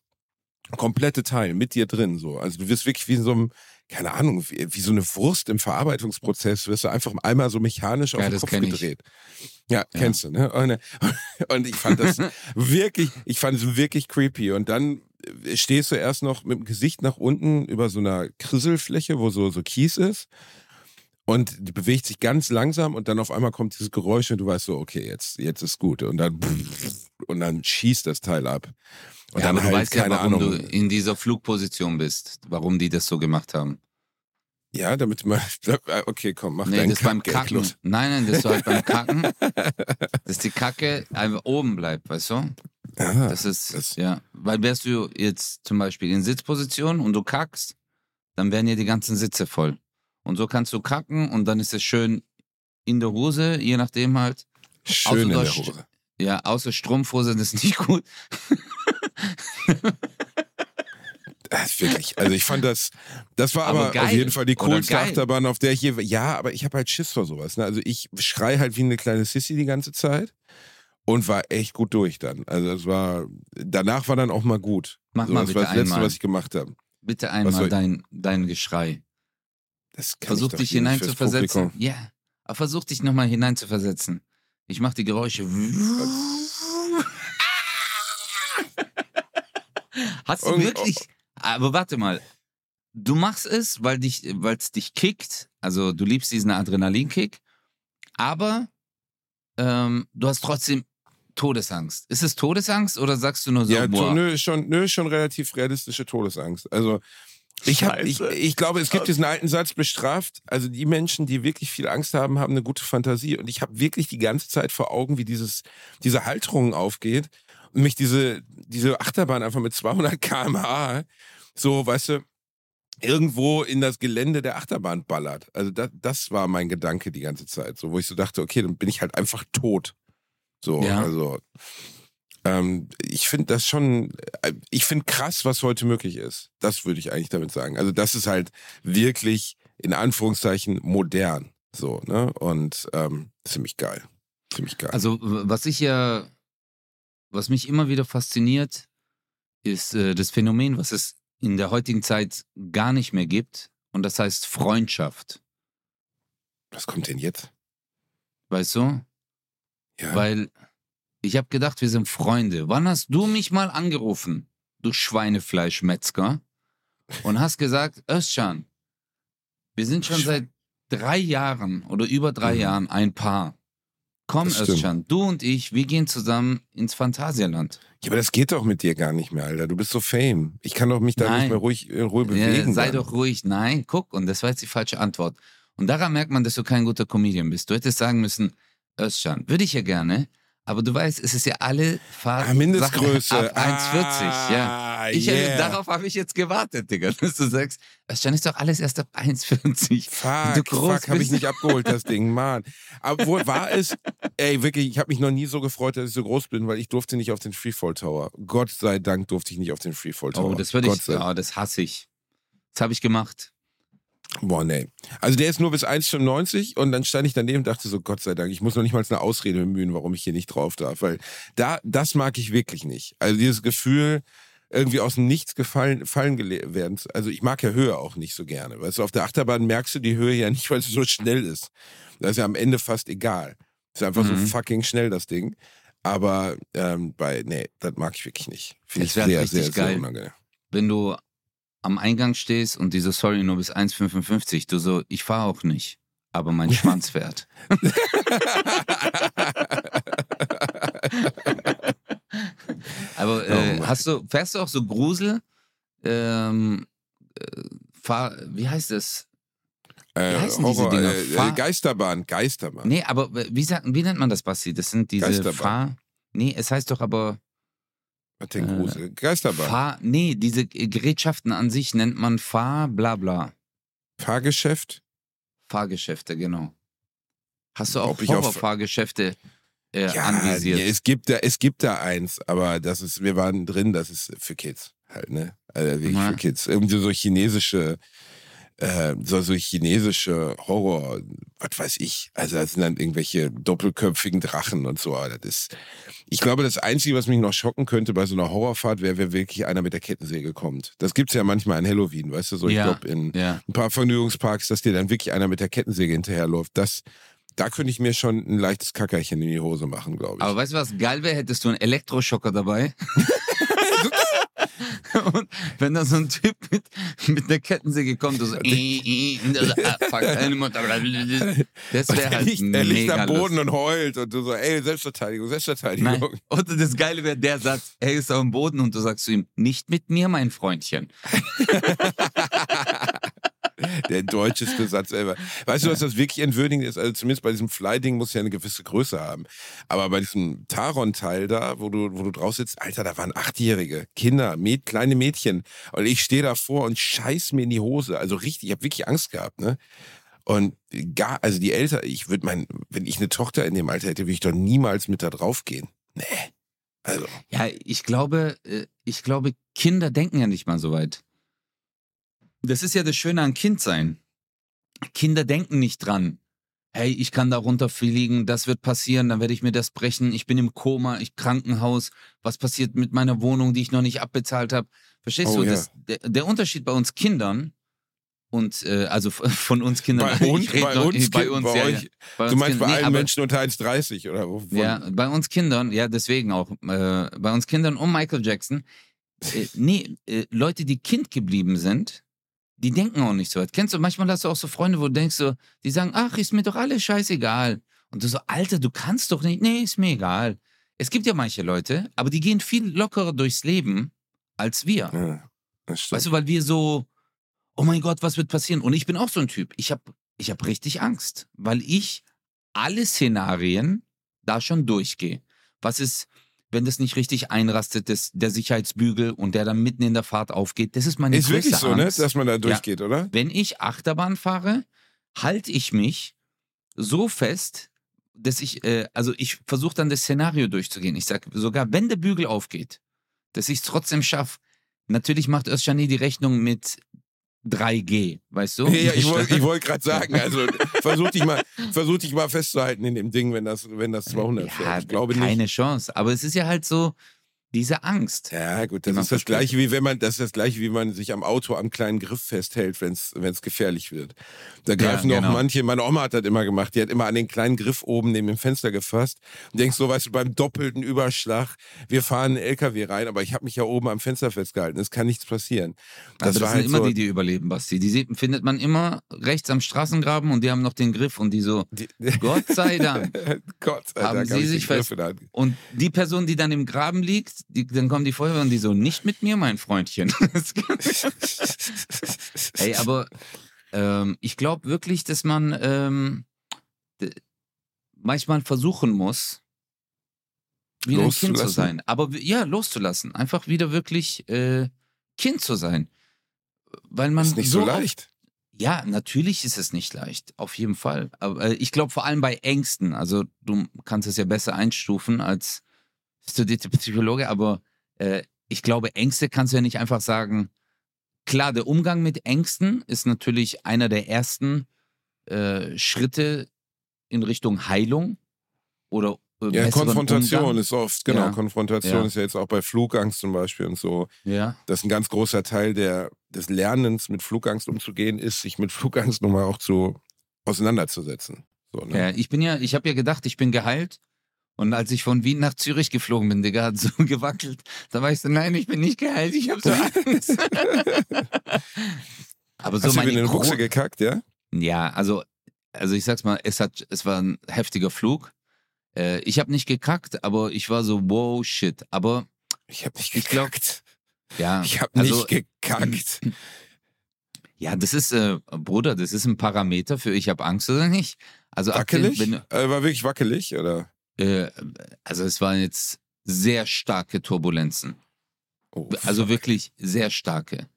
komplette Teil mit dir drin so. Also du wirst wirklich wie in so einem keine Ahnung, wie, wie, so eine Wurst im Verarbeitungsprozess, wirst du einfach einmal so mechanisch auf ja, den Kopf gedreht. Ja, ja, kennst du, ne? Und, und ich fand das wirklich, ich fand es wirklich creepy. Und dann stehst du erst noch mit dem Gesicht nach unten über so einer Krisselfläche, wo so, so Kies ist. Und die bewegt sich ganz langsam und dann auf einmal kommt dieses Geräusch und du weißt so, okay, jetzt, jetzt ist gut. Und dann, und dann schießt das Teil ab. Und ja, dann aber halt, du weißt keine ja, warum Ahnung. du in dieser Flugposition bist, warum die das so gemacht haben. Ja, damit man. Okay, komm, mach nee, deinen das Kack beim Kacken. Los. Nein, nein, das ist halt beim Kacken, dass die Kacke einfach oben bleibt, weißt du? Aha, das ist, das ja. Weil wärst du jetzt zum Beispiel in Sitzposition und du kackst, dann wären ja die ganzen Sitze voll. Und so kannst du kacken und dann ist es schön in der Hose, je nachdem halt. Schön in der Hose. Ja, außer Strumpfhose, das ist nicht gut. Das wirklich. Also ich fand das, das war aber, aber auf jeden Fall die coolste Achterbahn, auf der ich hier, ja, aber ich habe halt Schiss vor sowas. Ne? Also ich schrei halt wie eine kleine Sissy die ganze Zeit und war echt gut durch dann. Also es war, danach war dann auch mal gut. Mach so, mal das bitte war das Letzte, einmal. was ich gemacht habe. Bitte einmal dein, dein Geschrei. Versuch dich hineinzuversetzen. Ja, aber versuch dich nochmal hineinzuversetzen. Ich mach die Geräusche. Hast du wirklich. Aber warte mal. Du machst es, weil dich, es dich kickt. Also du liebst diesen Adrenalinkick. Aber ähm, du hast trotzdem Todesangst. Ist es Todesangst oder sagst du nur so? Ja, boah. nö, schon, nö, schon relativ realistische Todesangst. Also ich, hab, ich, ich glaube, es gibt diesen alten Satz bestraft. Also die Menschen, die wirklich viel Angst haben, haben eine gute Fantasie. Und ich habe wirklich die ganze Zeit vor Augen, wie dieses, diese Halterung aufgeht und mich diese, diese Achterbahn einfach mit 200 km/h so, weißt du, irgendwo in das Gelände der Achterbahn ballert. Also das, das war mein Gedanke die ganze Zeit, so wo ich so dachte, okay, dann bin ich halt einfach tot. So, ja. also ähm, ich finde das schon, äh, ich finde krass, was heute möglich ist. Das würde ich eigentlich damit sagen. Also das ist halt wirklich in Anführungszeichen modern, so ne und ähm, ziemlich geil, ziemlich geil. Also was ich ja, was mich immer wieder fasziniert, ist äh, das Phänomen, was es in der heutigen Zeit gar nicht mehr gibt. Und das heißt Freundschaft. Was kommt denn jetzt? Weißt du? Ja. Weil ich habe gedacht, wir sind Freunde. Wann hast du mich mal angerufen, du Schweinefleischmetzger, und hast gesagt, Özcan, wir sind schon seit drei Jahren oder über drei mhm. Jahren ein Paar. Komm, Özcan, du und ich, wir gehen zusammen ins Phantasialand. Ja, aber das geht doch mit dir gar nicht mehr, Alter. Du bist so fame. Ich kann doch mich da Nein. nicht mehr ruhig in Ruhe bewegen. Ja, sei dann. doch ruhig. Nein, guck, und das war jetzt die falsche Antwort. Und daran merkt man, dass du kein guter Comedian bist. Du hättest sagen müssen, Özcan, würde ich ja gerne, aber du weißt, es ist ja alle Fahrten. Ah, Mindestgröße. Ab 1,40, ah, ja. Ich, yeah. darauf habe ich jetzt gewartet, Digga. Dass du sagst, Özcan ist doch alles erst ab 1,40. Fuck, fuck, habe ich nicht abgeholt, das Ding, Mann. Aber wo war es? Ey, wirklich, ich habe mich noch nie so gefreut, dass ich so groß bin, weil ich durfte nicht auf den Freefall Tower. Gott sei Dank durfte ich nicht auf den Freefall Tower. Oh, das würde ich, ja, das hasse ich. Das habe ich gemacht. Boah, nee. Also der ist nur bis 1,95 und dann stand ich daneben und dachte so, Gott sei Dank, ich muss noch nicht mal eine Ausrede bemühen, warum ich hier nicht drauf darf. Weil da, das mag ich wirklich nicht. Also dieses Gefühl, irgendwie aus dem Nichts gefallen fallen werden. Also ich mag ja Höhe auch nicht so gerne. Weißt du, auf der Achterbahn merkst du die Höhe ja nicht, weil sie so schnell ist. Das ist ja am Ende fast egal. ist einfach mhm. so fucking schnell, das Ding. Aber ähm, bei, nee, das mag ich wirklich nicht. Finde ich sehr, sehr, sehr, sehr unangenehm. Wenn du am Eingang stehst und diese Sorry nur bis 1,55, du so, ich fahre auch nicht, aber mein Schwanz fährt. aber äh, oh hast du, fährst du auch so Grusel? Ähm, äh, fahr, wie heißt es? Wie äh, heißen Horror, diese Dinger? Äh, Fahr Geisterbahn, Geisterbahn. Nee, aber wie, wie nennt man das, Basti? Das sind diese Fahr... Nee, es heißt doch aber was denn Grusel? Äh, Geisterbahn. Fahr, nee, diese Gerätschaften an sich nennt man Fahr, bla bla. Fahrgeschäft? Fahrgeschäfte, genau. Hast du auch Horrorfahrgeschäfte äh, ja, anvisiert? Ja, es gibt da, es gibt da eins, aber das ist, wir waren drin, das ist für Kids halt, ne? Also wirklich für Kids. Irgendwie so chinesische äh, so, so chinesische Horror, was weiß ich. Also das sind dann irgendwelche doppelköpfigen Drachen und so. Das ist, ich glaube, das Einzige, was mich noch schocken könnte bei so einer Horrorfahrt, wäre, wenn wirklich einer mit der Kettensäge kommt. Das gibt's ja manchmal an Halloween, weißt du, so ich Ja, glaube in Ja. ein paar Vergnügungsparks, dass dir dann wirklich einer mit der Kettensäge hinterherläuft. Das, da könnte ich mir schon ein leichtes Kackerchen in die Hose machen, glaube ich. Aber weißt du, was geil wäre? Hättest du einen Elektroschocker dabei? Und wenn da so ein Typ mit, mit einer Kettensäge kommt, und so, äh, äh, und so, ah, fuck, deine Mutter, blablabla. das wäre er halt liegt, er liegt mega am Boden lustig. und heult und du so, ey, Selbstverteidigung, Selbstverteidigung. Nein. Und das Geile wäre der Satz, er ist auf dem Boden und du sagst zu ihm, nicht mit mir, mein Freundchen. Der deutscheste Satz ever. Weißt du, was das wirklich entwürdigend ist? Also zumindest bei diesem Fly-Ding muss ja eine gewisse Größe haben. Aber bei diesem Taron-Teil da, wo du, wo du drauf sitzt, Alter, da waren Achtjährige, Kinder, Mäd, kleine Mädchen. Und ich stehe davor und scheiß mir in die Hose. Also richtig, ich habe wirklich Angst gehabt, ne? Und gar, also die Eltern, ich würde mein, wenn ich eine Tochter in dem Alter hätte, würde ich doch niemals mit da drauf gehen. Nee. Also, Ja, ich glaube, äh, ich glaube, Kinder denken ja nicht mal so weit. Das ist ja das Schöne an Kindsein. Kinder denken nicht dran. Hey, ich kann da runterfliegen, das wird passieren, dann werde ich mir das brechen, ich bin im Koma, ich Krankenhaus, was passiert mit meiner Wohnung, die ich noch nicht abbezahlt habe. Verstehst Oh, du? ja. Das, der, der Unterschied bei uns Kindern und äh, also von uns Kindern, bei uns, bei noch- uns, bei Kind- uns, bei ja, euch, ja. Bei du uns meinst bei Kindern- nee, allen aber- Menschen unter 1,30 oder wovon? ja, bei uns Kindern, ja, deswegen auch. Äh, bei uns Kindern um Michael Jackson. Äh, nee, äh, Leute, die Kind geblieben sind, die denken auch nicht so weit. Kennst du, manchmal hast du auch so Freunde, wo du denkst so, die sagen, ach, ist mir doch alles scheißegal. Und du so, Alter, du kannst doch nicht. Nee, ist mir egal. Es gibt ja manche Leute, aber die gehen viel lockerer durchs Leben als wir. Ja, das stimmt. Weißt du, weil wir so, oh mein Gott, was wird passieren? Und ich bin auch so ein Typ. Ich habe ich hab richtig Angst, weil ich alle Szenarien da schon durchgehe. Was ist, wenn das nicht richtig einrastet, das, der Sicherheitsbügel und der dann mitten in der Fahrt aufgeht? Das ist meine Ist größte wirklich so, ne? Dass man da durchgeht, oder? Wenn ich Achterbahn fahre, halte ich mich so fest, dass ich, äh, also ich versuche dann das Szenario durchzugehen. Ich sage sogar, wenn der Bügel aufgeht, dass ich es trotzdem schaffe. Natürlich macht Özcan die Rechnung mit 3G, weißt du? Ja, ich wollte wollt gerade sagen, also versuch dich, mal, versuch dich mal festzuhalten in dem Ding, wenn das, wenn das 200 ja, fährt. Ich glaube keine nicht. Chance. Aber es ist ja halt so diese Angst. Ja, gut, das ist das verspürt. gleiche, wie wenn man, das ist das gleiche, wie man sich am Auto am kleinen Griff festhält, wenn es gefährlich wird. Da greifen Ja, genau. manche, meine Oma hat das immer gemacht, die hat immer an den kleinen Griff oben neben dem Fenster gefasst und denkst so, weißt du, beim doppelten Überschlag, wir fahren einen LKW rein, aber ich habe mich ja oben am Fenster festgehalten, es kann nichts passieren. Das, also das sind halt immer so, die, die überleben, Basti. Die sieht, findet man immer rechts am Straßengraben und die haben noch den Griff und die so, die, Gott sei Dank. Gott sei Haben Dank Sie hab ich sich fest-. Und die Person, die dann im Graben liegt, die, dann kommen die Feuerwehr und die so, nicht mit mir, mein Freundchen. Ey, aber ähm, ich glaube wirklich, dass man ähm, manchmal versuchen muss, wieder ein Kind zu sein. Aber ja, loszulassen. Einfach wieder wirklich äh, Kind zu sein. Weil man ist nicht so so leicht. ja, natürlich ist es nicht leicht, auf jeden Fall. Aber äh, ich glaube vor allem bei Ängsten. Also du kannst es ja besser einstufen als studierte Psychologe, aber äh, ich glaube, Ängste kannst du ja nicht einfach sagen. Klar, der Umgang mit Ängsten ist natürlich einer der ersten äh, Schritte in Richtung Heilung oder äh, Ja, Konfrontation Umgang. ist oft, genau, Ja. Konfrontation Ja. ist ja jetzt auch bei Flugangst zum Beispiel und so. Ja, Das ist ein ganz großer Teil der, des Lernens, mit Flugangst umzugehen, ist, sich mit Flugangst nochmal auch zu auseinanderzusetzen. So, ne? ja, ich bin ja, ich habe ja gedacht, ich bin geheilt. Und als ich von Wien nach Zürich geflogen bin, Digga, hat so gewackelt. Da war ich so, nein, ich bin nicht geheilt, ich habe so Angst. Aber so Hast du mir in den Buchse gekackt, ja? Ja, also, also ich sag's mal, es hat, es war ein heftiger Flug. Äh, ich habe nicht gekackt, aber ich war so, wow, shit. Aber Ich habe nicht Ich glaub- gekackt. ja, Ich habe also- nicht gekackt. ja, das ist, äh, Bruder, das ist ein Parameter für ich habe Angst oder nicht. Also ab dem- Wackelig? wenn, äh, war wirklich wackelig, oder? Äh, also es waren jetzt sehr starke Turbulenzen. Oh, Also wirklich sehr starke.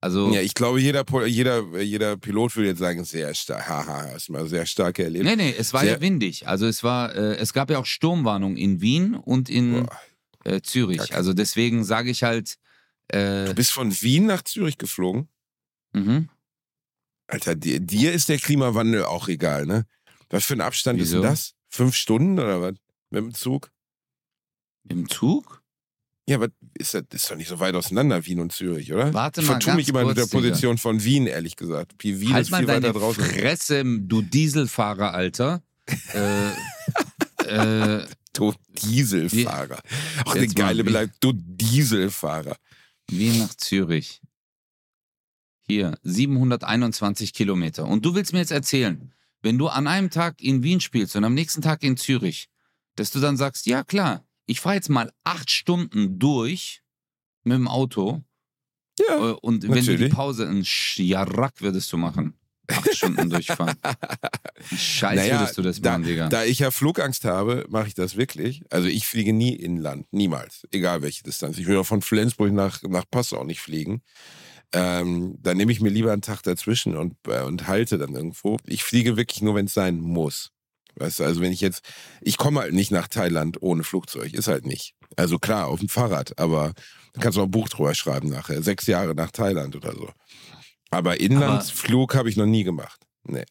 Also, ja, ich glaube, jeder, jeder, jeder Pilot würde jetzt sagen, sehr stark. Haha, erstmal sehr starke Erlebnisse. nee, nee, es war Sehr- ja windig. Also es war, äh, es gab ja auch Sturmwarnung in Wien und in äh, Zürich. Kacke. Also deswegen sage ich halt, äh, Du bist von Wien nach Zürich geflogen? mhm. Alter, dir, dir ist der Klimawandel auch egal, ne? Was für ein Abstand Wieso? ist denn das? Fünf Stunden oder was? Mit dem Zug? Im Zug? Ja, aber ist das ist doch nicht so weit auseinander, Wien und Zürich, oder? Warte ich mal vertue ganz mich immer mit der kurz, Digga. Position von Wien, ehrlich gesagt. Wie Wien halt ist viel weiter draußen. Fresse, du Dieselfahrer, Alter. äh, äh, Du Dieselfahrer. Ach, eine geile Beleidigung. Du Dieselfahrer. Wien nach Zürich. Hier, 721 Kilometer. Und du willst mir jetzt erzählen, wenn du an einem Tag in Wien spielst und am nächsten Tag in Zürich, dass du dann sagst, ja klar, ich fahre jetzt mal acht Stunden durch mit dem Auto Ja. äh, und wenn du die natürlich. Pause in Schjarack würdest du machen. Acht Stunden durchfahren. Scheiß Naja, würdest du das da, machen, Digga. da ich ja Flugangst habe, mache ich das wirklich. Also ich fliege nie inland, niemals, egal welche Distanz. Ich will auch von Flensburg nach, nach Passau nicht fliegen. Ähm, da nehme ich mir lieber einen Tag dazwischen und, äh, und halte dann irgendwo. Ich fliege wirklich nur, wenn es sein muss. Weißt du, also wenn ich jetzt, ich komme halt nicht nach Thailand ohne Flugzeug, ist halt nicht. Also klar, auf dem Fahrrad, aber da kannst du auch ein Buch drüber schreiben nachher. Sechs Jahre nach Thailand oder so. Aber Inlandsflug habe ich noch nie gemacht. Nee.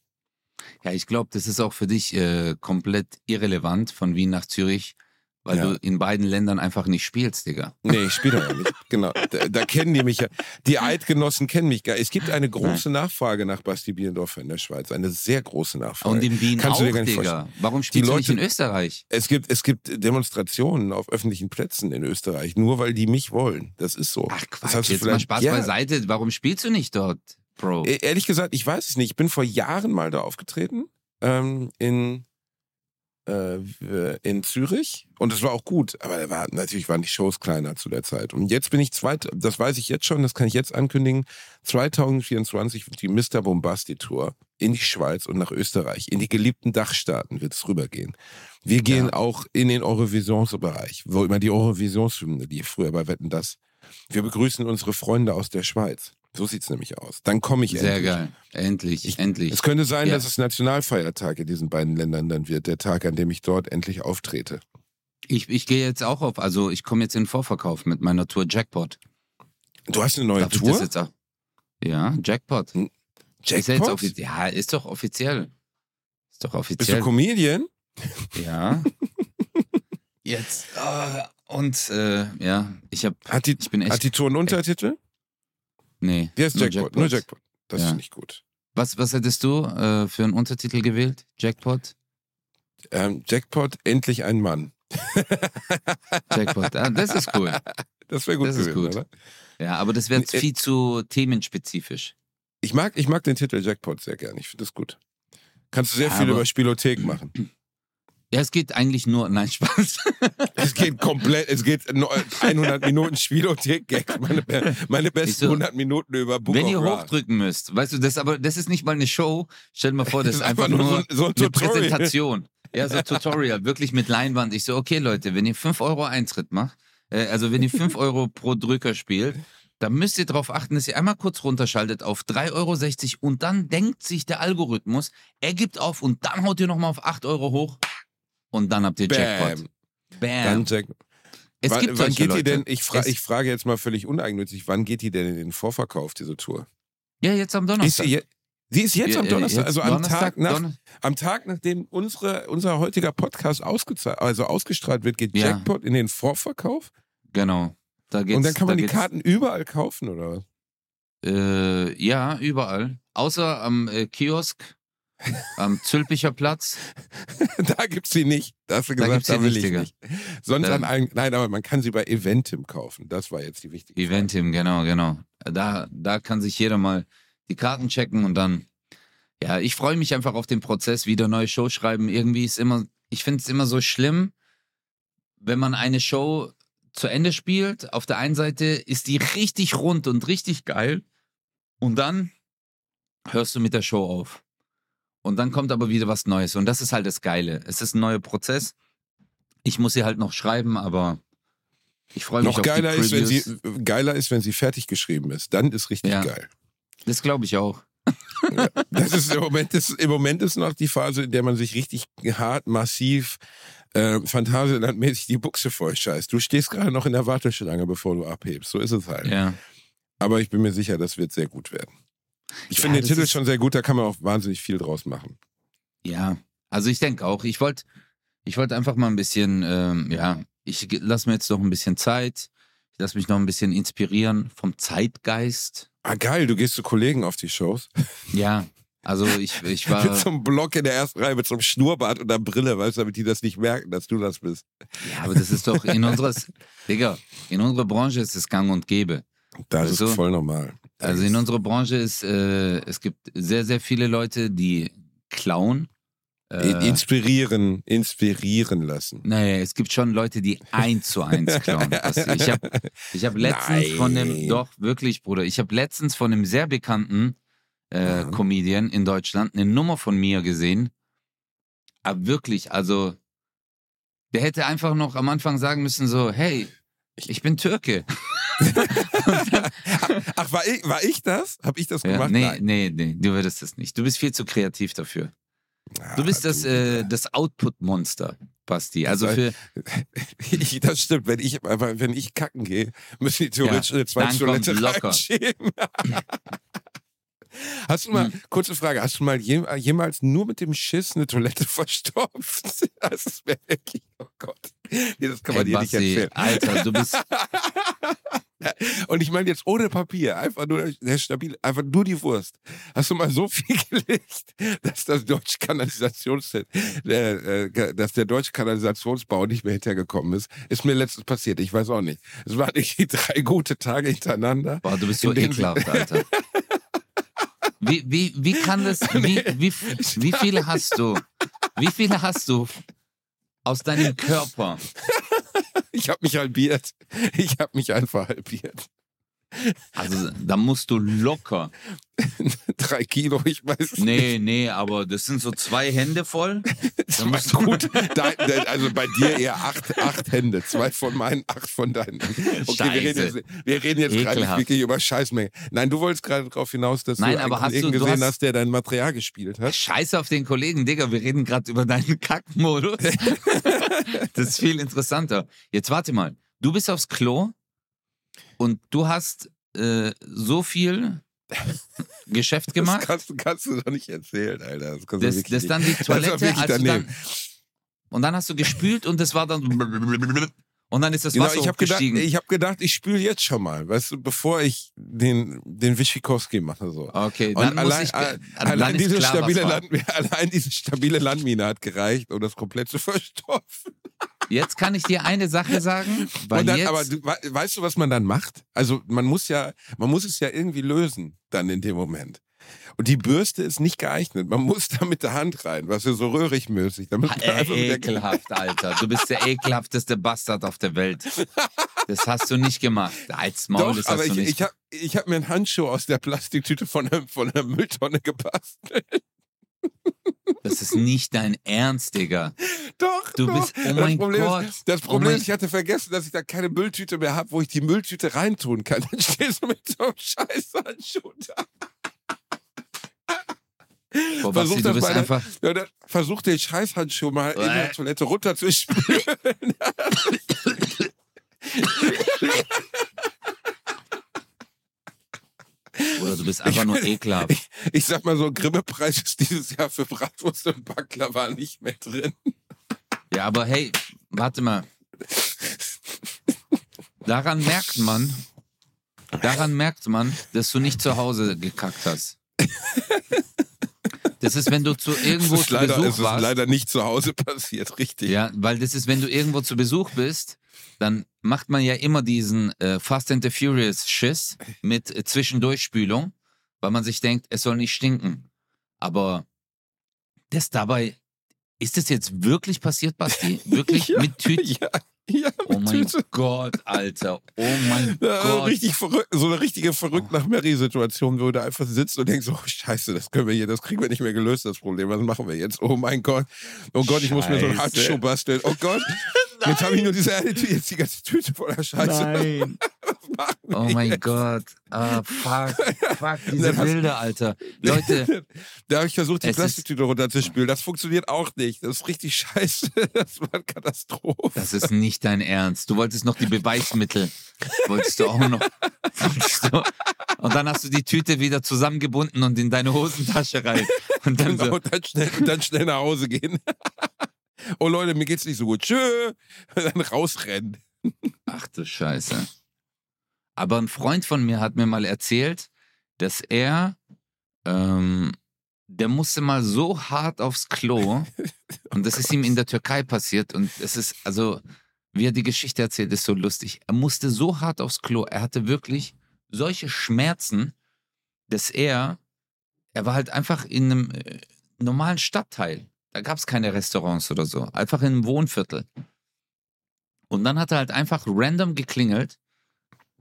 Ja, ich glaube, das ist auch für dich äh, komplett irrelevant von Wien nach Zürich, weil Ja. du in beiden Ländern einfach nicht spielst, Digga. Nee, ich spiele ja nicht. Genau. Da, da kennen die mich ja. Die Eidgenossen kennen mich gar Es gibt eine große Nachfrage nach Basti Bielendorfer in der Schweiz. Eine sehr große Nachfrage. Und in Wien Kannst auch, du dir gar nicht Digga. Warum spielst du nicht Leute- in Österreich? es gibt, es gibt Demonstrationen auf öffentlichen Plätzen in Österreich, nur weil die mich wollen. Das ist so. Ach das Quatsch, hast du jetzt mal Spaß ja, beiseite. Warum spielst du nicht dort, Bro? E- Ehrlich gesagt, ich weiß es nicht. Ich bin vor Jahren mal da aufgetreten ähm, in, äh, in Zürich und es war auch gut, aber da war, natürlich waren die Shows kleiner zu der Zeit. Und jetzt bin ich zweit, das weiß ich jetzt schon, das kann ich jetzt ankündigen, 2024 wird die Mr. Bombasti Tour in die Schweiz und nach Österreich, in die geliebten Dachstaaten wird es rübergehen. Wir gehen Ja. auch in den Eurovisionsbereich, wo immer die Eurovisionshymne, die früher bei Wetten das. Wir begrüßen unsere Freunde aus der Schweiz. So sieht's nämlich aus. Dann komme ich Sehr endlich. geil. Endlich, Ich- endlich. Es könnte sein, Ja. dass es Nationalfeiertag in diesen beiden Ländern dann wird, der Tag, an dem ich dort endlich auftrete. Ich, ich gehe jetzt auch auf, also ich komme jetzt in den Vorverkauf mit meiner Tour Jackpot. Du hast eine neue Darf ich Tour? das jetzt auch? Ja, Jackpot. Ist ja jetzt Jackpot? offiziell. Ja, ist doch offiziell. Ist doch Bist offiziell. du Comedian? Ja. Jetzt. äh, und äh, ja, ich habe. Hat die, Ich bin echt. hat die Tour einen Untertitel? Nee. Die heißt nur Jackpot. Nur Jackpot. Das Ja. ist nicht gut. Was, was hättest du äh, für einen Untertitel gewählt? Jackpot? Ähm, Jackpot, endlich ein Mann. Jackpot. Ah, das ist cool. Das wäre gut Das ist gewesen, gut. oder? Ja, aber das wäre Äh, viel zu themenspezifisch. Ich mag, ich mag den Titel Jackpot sehr gern. Ich finde das gut. Kannst du sehr Ja, viel über Spielothek machen. Ja, es geht eigentlich nur. Nein, Spaß. Es geht komplett, es geht no- 100 Minuten Spielothek-Gags. Meine, meine besten so, 100 Minuten über Book Wenn ihr Ra. hochdrücken müsst, weißt du, das aber das ist nicht mal eine Show. Stell dir mal vor, das ist einfach nur so, ein- so ein eine. Präsentation. Ja, so Tutorial, wirklich mit Leinwand. Ich so, okay, Leute, wenn ihr 5 Euro Eintritt macht, äh, also wenn ihr 5 Euro pro Drücker spielt, dann müsst ihr darauf achten, dass ihr einmal kurz runterschaltet auf 3,60 Euro und dann denkt sich der Algorithmus, er gibt auf und dann haut ihr nochmal auf 8 Euro hoch und dann habt ihr Jackpot. Bam. Bam. Dann Jack es wann, gibt wann geht Leute. die denn, ich, fra Es- ich frage jetzt mal völlig uneigennützig, wann geht die denn in den Vorverkauf, diese Tour? Ja, jetzt am Ist Donnerstag. sie, je, sie ist jetzt Ja, am Donnerstag, jetzt also am Donnerstag, Tag, nach, Donner- am Tag, nachdem unsere, unser heutiger Podcast also ausgestrahlt wird, geht Ja. Jackpot in den Vorverkauf Genau. Da geht's, und dann kann man da die Karten überall kaufen, oder was? Äh, ja, überall. Außer am äh, Kiosk, am Zülpicher Platz. da gibt's sie nicht. Da hast du Da gesagt, gibt's sie da will nicht, ich nicht. Sonst Da- an allen, nein, aber man kann sie bei Eventim kaufen. Das war jetzt die wichtige Frage. Eventim, genau, genau. Da, da kann sich jeder mal die Karten checken und dann. Ja, ich freue mich einfach auf den Prozess, wieder neue Show schreiben. Irgendwie ist immer, ich finde es immer so schlimm, wenn man eine Show zu Ende spielt. Auf der einen Seite ist die richtig rund und richtig geil. Und dann hörst du mit der Show auf. Und dann kommt aber wieder was Neues. Und das ist halt das Geile. Es ist ein neuer Prozess. Ich muss sie halt noch schreiben, aber ich freue mich Noch auf geiler die ist, wenn sie, geiler ist, wenn sie fertig geschrieben ist. Dann ist richtig Ja. geil. Das glaube ich auch. Das ist im Moment, ist, im Moment ist noch die Phase, in der man sich richtig hart, massiv, äh, Phantasialandmäßig die Buchse voll scheißt. Du stehst gerade noch in der Warteschlange, bevor du abhebst. So ist es halt. Ja. Aber ich bin mir sicher, das wird sehr gut werden. Ich Ja, finde den Titel ist- schon sehr gut, da kann man auch wahnsinnig viel draus machen. Ja, also ich denke auch, ich wollte ich wollte einfach mal ein bisschen, ähm, ja, ich ge- lass mir jetzt noch ein bisschen Zeit. Ich lass mich noch ein bisschen inspirieren vom Zeitgeist. Ah, geil, du gehst zu Kollegen auf die Shows. Ja, also ich, ich Mit war, so einem Block in der ersten Reihe, mit so einem Schnurrbart und einer Brille, weißt du, damit die das nicht merken, dass du das bist. ja, aber das ist doch in unseres, Digga, in unserer Branche ist es gang und gäbe. Das Weißt du? ist voll normal. Also in unserer Branche ist, äh, es gibt sehr, sehr viele Leute, die klauen. Äh, Inspirieren, inspirieren lassen. Nee, es gibt schon Leute, die eins zu eins klauen. Ich habe ich hab letztens von Nein. dem, doch wirklich, Bruder, ich habe letztens von einem sehr bekannten äh, Ja. Comedian in Deutschland eine Nummer von mir gesehen. Aber wirklich, also, der hätte einfach noch am Anfang sagen müssen, so, hey, ich bin Türke. Ach, war ich, war ich das? Hab ich das Ja, gemacht? nee, Nein. nee, nee, du würdest das nicht. Du bist viel zu kreativ dafür. Ah, Du bist das, du. äh, das Output-Monster, Basti. Also Das für, Ich, das stimmt, wenn ich, aber wenn ich kacken gehe, müssen die theoretisch eine zweite Toilette locker. reinschieben. Hast du mal, Hm. kurze Frage, hast du mal jem, jemals nur mit dem Schiss eine Toilette verstopft? Das ist wirklich, oh Gott. Nee, das kann man hey, dir nicht Basti, erzählen. Alter, du bist, Und ich meine jetzt ohne Papier, einfach nur der stabil, einfach nur die Wurst. Hast du mal so viel gelegt, dass das deutsche Kanalisations, äh, äh, dass der deutsche Kanalisationsbau nicht mehr hintergekommen ist? Ist mir letztens passiert. Ich weiß auch nicht. Es waren irgendwie drei gute Tage hintereinander. Boah, du bist so ekelhaft, Alter. Wie, wie, wie kann das, wie, wie, wie viele hast du, wie viele hast du aus deinem Körper? Ich habe mich halbiert. Ich habe mich einfach halbiert. Also, da musst du locker. Drei Kilo, ich weiß es Nee, nee, aber das sind so zwei Hände voll. Das Da du- gut. Dein, dein, also bei dir eher acht, acht Hände. Zwei von meinen, acht von deinen. Okay, wir reden Scheiße. jetzt, wir reden jetzt gerade nicht Ekelhaft. wirklich über Scheißmenge. Nein, du wolltest gerade darauf hinaus, dass Nein, du einen hast Kollegen du- du gesehen hast- hast, der dein Material gespielt hat. Scheiße auf den Kollegen, Digga, wir reden gerade über deinen Kackmodus. Das ist viel interessanter. Jetzt warte mal. Du bist aufs Klo und du hast äh, so viel Geschäft Das gemacht, kannst, du- kannst du doch nicht erzählen, Alter. Das, kannst wirklich dass nicht. dann die Das Toilette, wirklich als du daneben. dann, und dann hast du gespült und das war dann und dann ist das Genau, Wasser ich habe gedacht, hochgestiegen. ich hab gedacht, ich spüle jetzt schon mal, weißt du, bevor ich den, den Wischikowski mache. So. okay, Und dann muss allein, ich, dann allein, diese klar, stabile. Land, allein diese stabile Landmine hat gereicht, um das komplett zu verstopfen. Jetzt kann ich dir eine Sache sagen, dann, aber du, we- weißt du, was man dann macht? Also man muss ja, man muss es ja irgendwie lösen dann in dem Moment. Und die Bürste ist nicht geeignet. Man muss da mit der Hand rein, was ja so röhrig mäßig. Damit man einfach mit der- ekelhaft, Alter. Du bist der ekelhafteste Bastard auf der Welt. Das hast du nicht gemacht. Als Maul, Doch, das aber hast du ich, nicht. ich habe ich hab mir einen Handschuh aus der Plastiktüte von der, von der Mülltonne gebastelt. Das ist nicht dein Ernst, Digga. Doch, Du doch. bist, oh das mein Problem Gott. Ist, das Oh Problem mein- ist, ich hatte vergessen, dass ich da keine Mülltüte mehr habe, wo ich die Mülltüte reintun kann. Dann stehst du mit so einem scheiß Handschuh da. Boah, Versuch Basti, mal einfach. Ja, dann versuch den Scheißhandschuh mal in der. Toilette runterzuspülen. Oder du bist einfach nur ekelhaft. Ich, ich sag mal so, Grimme-Preis ist dieses Jahr für Bratwurst und Baklava nicht mehr drin. Ja, aber hey, warte mal. Daran merkt man, daran merkt man, dass du nicht zu Hause gekackt hast. Das ist, wenn du zu irgendwo ist zu leider, Besuch es ist warst. leider nicht zu Hause passiert, richtig. Ja, weil das ist, wenn du irgendwo zu Besuch bist, dann macht man ja immer diesen äh, Fast and the Furious Schiss mit äh, Zwischendurchspülung, weil man sich denkt, es soll nicht stinken. Aber das dabei, ist das jetzt wirklich passiert, Basti? Wirklich Ja, mit Tüten? Ja, ja, Oh mein Tüte. Gott, Alter. Oh mein Ja, Gott. richtig verrückt, so eine richtige verrückt nach Mary-Situation, wo du einfach sitzt und denkst, oh Scheiße, das können wir hier, das kriegen wir nicht mehr gelöst, das Problem. Was machen wir jetzt? Oh mein Gott. Oh Gott, ich muss mir so einen Scheiße. Handschuh basteln. Oh Gott. Jetzt habe ich nur diese eine Tüte, jetzt die ganze Tüte voller Scheiße. Nein. Oh mein jetzt? Gott. Ah, fuck. Fuck, Na, diese Bilder, Alter. Leute, Da habe ich versucht, die Plastiktüte runterzuspülen. Das funktioniert auch nicht. Das ist richtig scheiße. Das war eine Katastrophe. das ist nicht dein Ernst. Du wolltest noch die Beweismittel. Wolltest du auch noch. Du, und dann hast du die Tüte wieder zusammengebunden und in deine Hosentasche rein. Und dann Genau, so, dann schnell, dann schnell nach Hause gehen. oh Leute, mir geht's nicht so gut. Tschö. Und dann rausrennen. ach du Scheiße. Aber ein Freund von mir hat mir mal erzählt, dass er, ähm, der musste mal so hart aufs Klo und das ist ihm in der Türkei passiert und es ist, also, wie er die Geschichte erzählt, ist so lustig. Er musste so hart aufs Klo, er hatte wirklich solche Schmerzen, dass er, er war halt einfach in einem äh, normalen Stadtteil. Da gab es keine Restaurants oder so, einfach in einem Wohnviertel. Und dann hat er halt einfach random geklingelt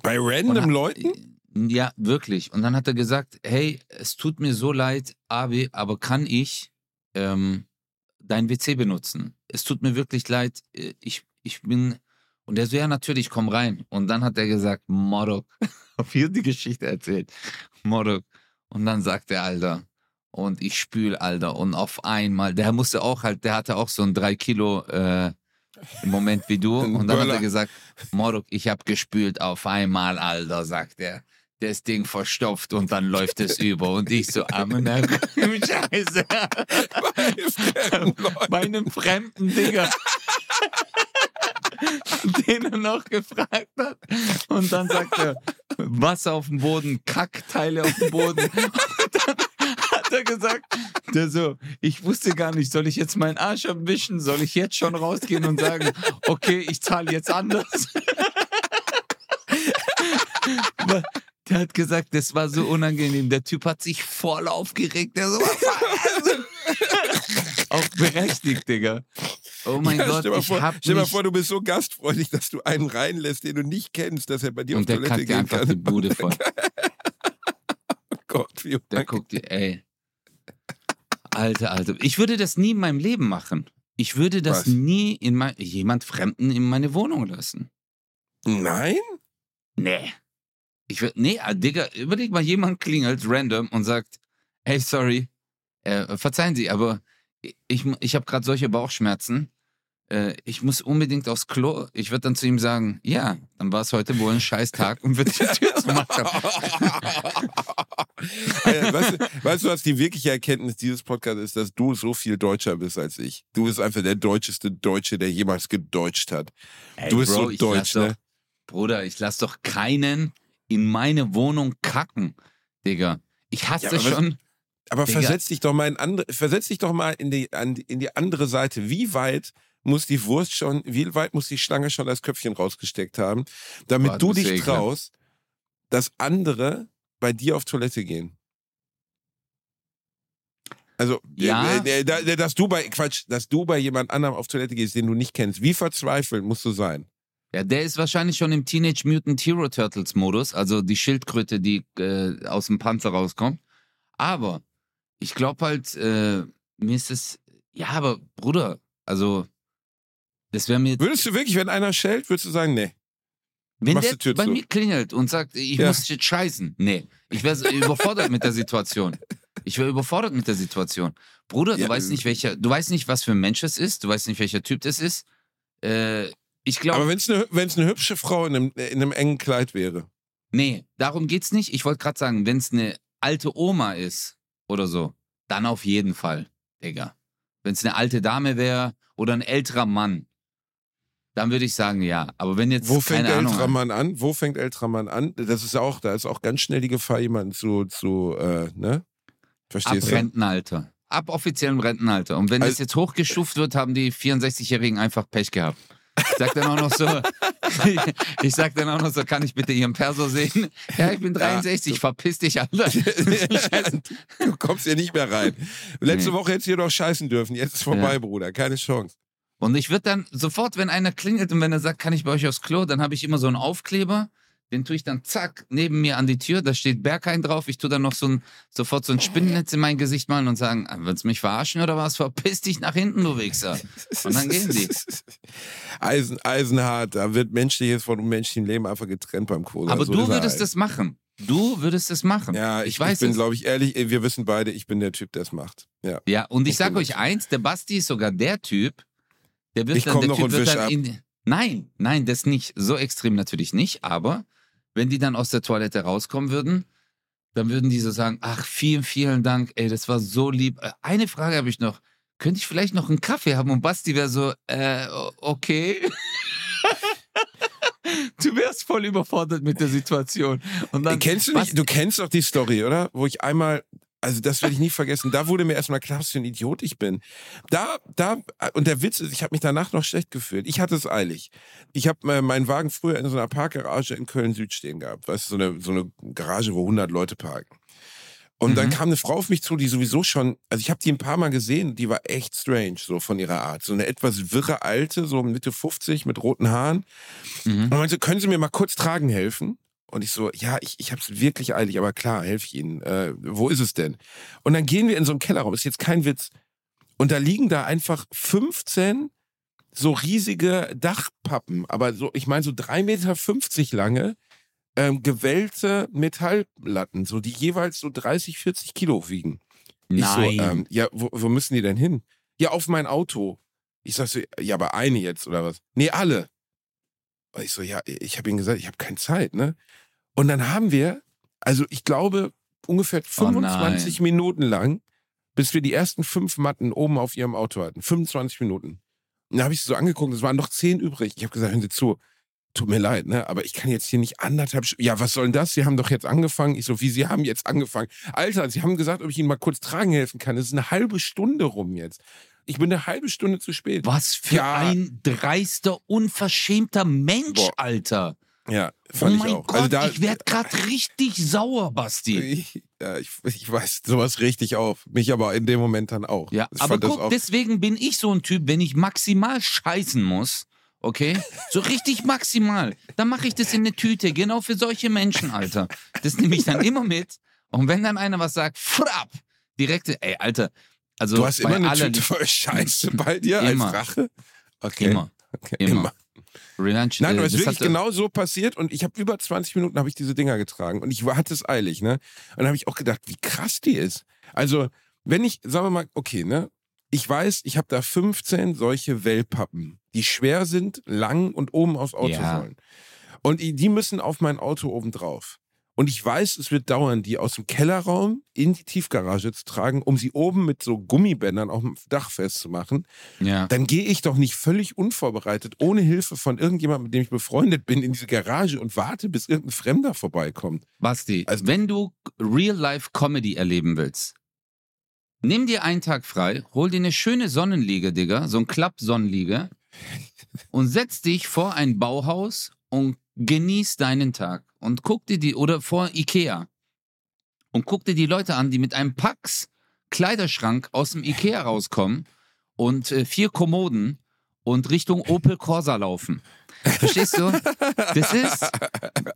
Bei random hat- Leuten? Ja, wirklich. Und dann hat er gesagt, hey, es tut mir so leid, Abi, aber kann ich ähm, dein WC benutzen? Es tut mir wirklich leid, äh, ich, ich bin... Und er so, ja, natürlich, komm rein. Und dann hat er gesagt, Morok. Auf hier die Geschichte erzählt. Morok. Und dann sagt er, Alter, und ich spül, Alter. Und auf einmal, der musste auch halt, der hatte auch so ein 3 Kilo äh, im Moment wie du. Und dann hat er gesagt, Morok, ich hab gespült auf einmal, Alter, sagt er. Das Ding verstopft und dann läuft es über. Und ich so, Amen, Scheiße. Bei fremden Leuten. Bei einem fremden Digger. Den er noch gefragt hat. Und dann sagt er, Wasser auf dem Boden, Kackteile auf dem Boden. Und dann hat er gesagt, der so, ich wusste gar nicht, soll ich jetzt meinen Arsch abwischen? Soll ich jetzt schon rausgehen und sagen, okay, ich zahle jetzt anders? Der hat gesagt, das war so unangenehm. Der Typ hat sich voll aufgeregt. Der so, auch berechtigt, Digga. Oh mein Ja, Gott, stell, mal ich vor, stell mal vor, du bist so gastfreundlich, dass du einen reinlässt, den du nicht kennst, dass er bei dir und auf der Toilette kackt dir einfach kann. die Bude voll. Oh Gott, wie Der guckt dir, ey. Alter, Alter. Ich würde das nie in meinem Leben machen. Ich würde das Was? nie in mein, jemand Fremden in meine Wohnung lassen. Nein? Nee. Ich würde, nee, ah, Digga, überleg mal, jemand klingelt random und sagt, hey, sorry, äh, verzeihen Sie, aber ich, ich habe gerade solche Bauchschmerzen. Äh, ich muss unbedingt aufs Klo. Ich würde dann zu ihm sagen, ja, dann war es heute wohl ein scheiß Tag und würde die Tür zumachen. Alter, weißt, du, weißt du, was die wirkliche Erkenntnis dieses Podcasts ist, dass du so viel deutscher bist als ich. Du bist einfach der deutscheste Deutsche, der jemals gedeutscht hat. Ey, du bist Bro, so deutsch, lass doch, ne? Bruder, ich lass doch keinen in meine Wohnung kacken, Digga. Ich hasse Ja, schon. Aber Digga. versetz dich doch mal in andere, versetz dich doch mal in die, an, in die andere Seite. Wie weit muss die Wurst schon, wie weit muss die Schlange schon das Köpfchen rausgesteckt haben, damit Boah, du dich ekelhaft. traust, dass andere bei dir auf Toilette gehen? Also, Ja. äh, äh, da- äh, dass du bei, Quatsch, dass du bei jemand anderem auf Toilette gehst, den du nicht kennst. Wie verzweifelt musst du sein? Ja, der ist wahrscheinlich schon im Teenage Mutant Hero Turtles Modus, also die Schildkröte, die äh, aus dem Panzer rauskommt. Aber ich glaube halt, äh, mir ist es, ja, aber Bruder, also das wäre mir, Würdest du wirklich, wenn einer schellt, würdest du sagen, nee. wenn der bei zu. mir klingelt und sagt, ich Ja. muss jetzt scheißen, nee, ich wäre überfordert mit der Situation. Ich wäre überfordert mit der Situation. Bruder, du Ja, weißt äh, nicht, welcher, du weißt nicht, was für ein Mensch es ist, du weißt nicht, welcher Typ das ist. Äh, ich glaube, Aber wenn es eine, eine hübsche Frau in einem, in einem engen Kleid wäre. Nee, darum geht's nicht. Ich wollte gerade sagen, wenn es eine alte Oma ist oder so, dann auf jeden Fall, Digga. Wenn es eine alte Dame wäre oder ein älterer Mann, dann würde ich sagen, ja. Aber wenn jetzt Wo fängt älterer Mann an? Wo fängt älterer Mann an? Das ist auch, da ist auch ganz schnell die Gefahr, jemanden zu, zu äh, ne? ab Verstehst du? Rentenalter, ab offiziellem Rentenalter. Und wenn Also- das jetzt hochgestuft wird, haben die 64-Jährigen einfach Pech gehabt. Ich sag dann auch noch so, ich sag dann auch noch so, kann ich bitte Ihren Perso sehen? Ja, ich bin 63, verpiss dich, Alter. Du kommst hier nicht mehr rein. Letzte Nee. Woche hättest du hier doch scheißen dürfen. Jetzt ist vorbei, Ja. Bruder. Keine Chance. Und ich würde dann sofort, wenn einer klingelt und wenn er sagt, kann ich bei euch aufs Klo, dann habe ich immer so einen Aufkleber, Den tue ich dann zack neben mir an die Tür, da steht Berghain drauf. Ich tue dann noch so ein, sofort so ein Spinnennetz in mein Gesicht malen und sagen, ah, willst du mich verarschen oder was? Verpiss dich nach hinten, du Wichser. Und dann gehen die. Eisen, eisenhart, da wird menschliches von unmenschlichem Leben einfach getrennt beim Kohle. Aber so du ist er würdest das machen. Du würdest es machen. Ja, ich, ich weiß ich bin, glaube ich, ehrlich, wir wissen beide, ich bin der Typ, der es macht. Ja. Ja, und ich Ich sag bin euch eins, der Basti ist sogar der Typ, der wird Ich dann, komm der noch Typ und wisch ab. in, Nein, nein, das nicht. So extrem natürlich nicht, aber wenn die dann aus der Toilette rauskommen würden, dann würden die so sagen, ach, vielen, vielen Dank, ey, das war so lieb. Äh, Eine Frage habe ich noch. Könnte ich vielleicht noch einen Kaffee haben? Und Basti wäre so, äh, okay. du wärst voll überfordert mit der Situation. Und dann, kennst du nicht, du kennst doch die Story, oder? Wo ich einmal, also das werde ich nie vergessen, da wurde mir erstmal klar, was für ein Idiot ich bin. Da, da, und der Witz ist, ich habe mich danach noch schlecht gefühlt. Ich hatte es eilig. Ich habe äh, meinen Wagen früher in so einer Parkgarage in Köln-Süd stehen gehabt. Weißt du, so eine, so eine Garage, wo 100 Leute parken. Und dann Mhm. kam eine Frau auf mich zu, die sowieso schon, also ich habe die ein paar Mal gesehen, die war echt strange, so von ihrer Art. So eine etwas wirre Alte, so Mitte 50 mit roten Haaren. Mhm. Und meinte, können Sie mir mal kurz tragen helfen? Und ich so, ja, ich, ich habe es wirklich eilig, aber klar, helfe ich Ihnen. Äh, wo ist es denn? Und dann gehen wir in so einen Kellerraum, ist jetzt kein Witz. Und da liegen da einfach 15 so riesige Dachpappen, aber so, ich meine so 3,50 Meter lange, ähm, gewellte Metallplatten, so die jeweils so 30, 40 Kilo wiegen. Ich Nein. so, ähm, ja, wo, wo müssen die denn hin? Ja, auf mein Auto. Ich sag so, ja, aber eine jetzt oder was? Nee, alle. Und ich so, ja, ich habe ihnen gesagt, ich habe keine Zeit, ne? Und dann haben wir, also ich glaube, ungefähr Oh nein. 25 Minuten lang, bis wir die ersten fünf Matten oben auf ihrem Auto hatten. 25 Minuten. Und da habe ich sie so angeguckt, es waren noch zehn übrig. Ich habe gesagt, hören Sie zu, tut mir leid, ne? Aber ich kann jetzt hier nicht anderthalb St- Ja, was soll denn das? Sie haben doch jetzt angefangen. Ich so, wie Sie haben jetzt angefangen? Alter, Sie haben gesagt, ob ich Ihnen mal kurz tragen helfen kann. Es ist eine halbe Stunde rum jetzt. Ich bin eine halbe Stunde zu spät. Was für Ja. ein dreister, unverschämter Mensch, Boah, Alter. Ja, Oh fand mein ich auch. Gott, also da, ich werde gerade richtig sauer, Basti. ich, ja, ich, ich weiß sowas richtig auf. Mich aber in dem Moment dann auch. Ja, Ich aber guck, deswegen bin ich so ein Typ, wenn ich maximal scheißen muss, okay? So richtig maximal. Dann mache ich das in eine Tüte, genau für solche Menschen, Alter. Das nehme ich dann immer mit. Und wenn dann einer was sagt, frapp, direkte, ey, Alter. Also du hast immer eine Tüte voll Scheiße bei dir Immer. als Rache? Okay. Immer. Okay. Immer. Revenge. Nein, äh, aber es ist wirklich hatte- genau so passiert und ich habe über 20 Minuten habe ich diese Dinger getragen und ich hatte es eilig, ne? Und dann habe ich auch gedacht, wie krass die ist. Also, wenn ich, sagen wir mal, okay, ne? Ich weiß, ich habe da 15 solche Wellpappen, die schwer sind, lang und oben aufs Auto Ja. sollen. Und die müssen auf mein Auto oben drauf. Und ich weiß, es wird dauern, die aus dem Kellerraum in die Tiefgarage zu tragen, um sie oben mit so Gummibändern auf dem Dach festzumachen Ja. dann gehe ich doch nicht völlig unvorbereitet, ohne Hilfe von irgendjemandem, mit dem ich befreundet bin, in diese Garage und warte, bis irgendein Fremder vorbeikommt. Basti, Also- wenn du Real-Life-Comedy erleben willst, nimm dir einen Tag frei, hol dir eine schöne Sonnenliege, Digga, so ein Klapp-Sonnenliege und setz dich vor ein Bauhaus und genieß deinen Tag. Und guck dir die, oder vor Ikea und guck dir die Leute an, die mit einem Pax Kleiderschrank aus dem Ikea rauskommen und äh, vier Kommoden und Richtung Opel Corsa laufen. Verstehst du? Das ist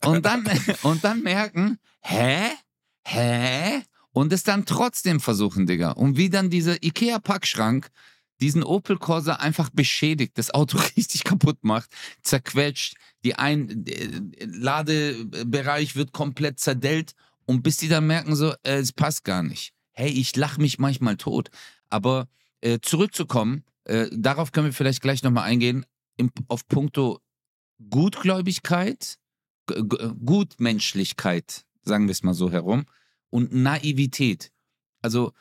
und dann und dann merken, hä? Hä? Und es dann trotzdem versuchen, Digga. Und wie dann dieser Ikea Packschrank diesen Opel Corsa einfach beschädigt, das Auto richtig kaputt macht, zerquetscht, die ein äh, Ladebereich wird komplett zerdellt und bis die dann merken so, äh, es passt gar nicht. Hey, ich lach mich manchmal tot, aber äh, zurückzukommen, äh, darauf können wir vielleicht gleich nochmal eingehen, im, auf puncto Gutgläubigkeit, G Gutmenschlichkeit, sagen wir es mal so herum, und Naivität. Also,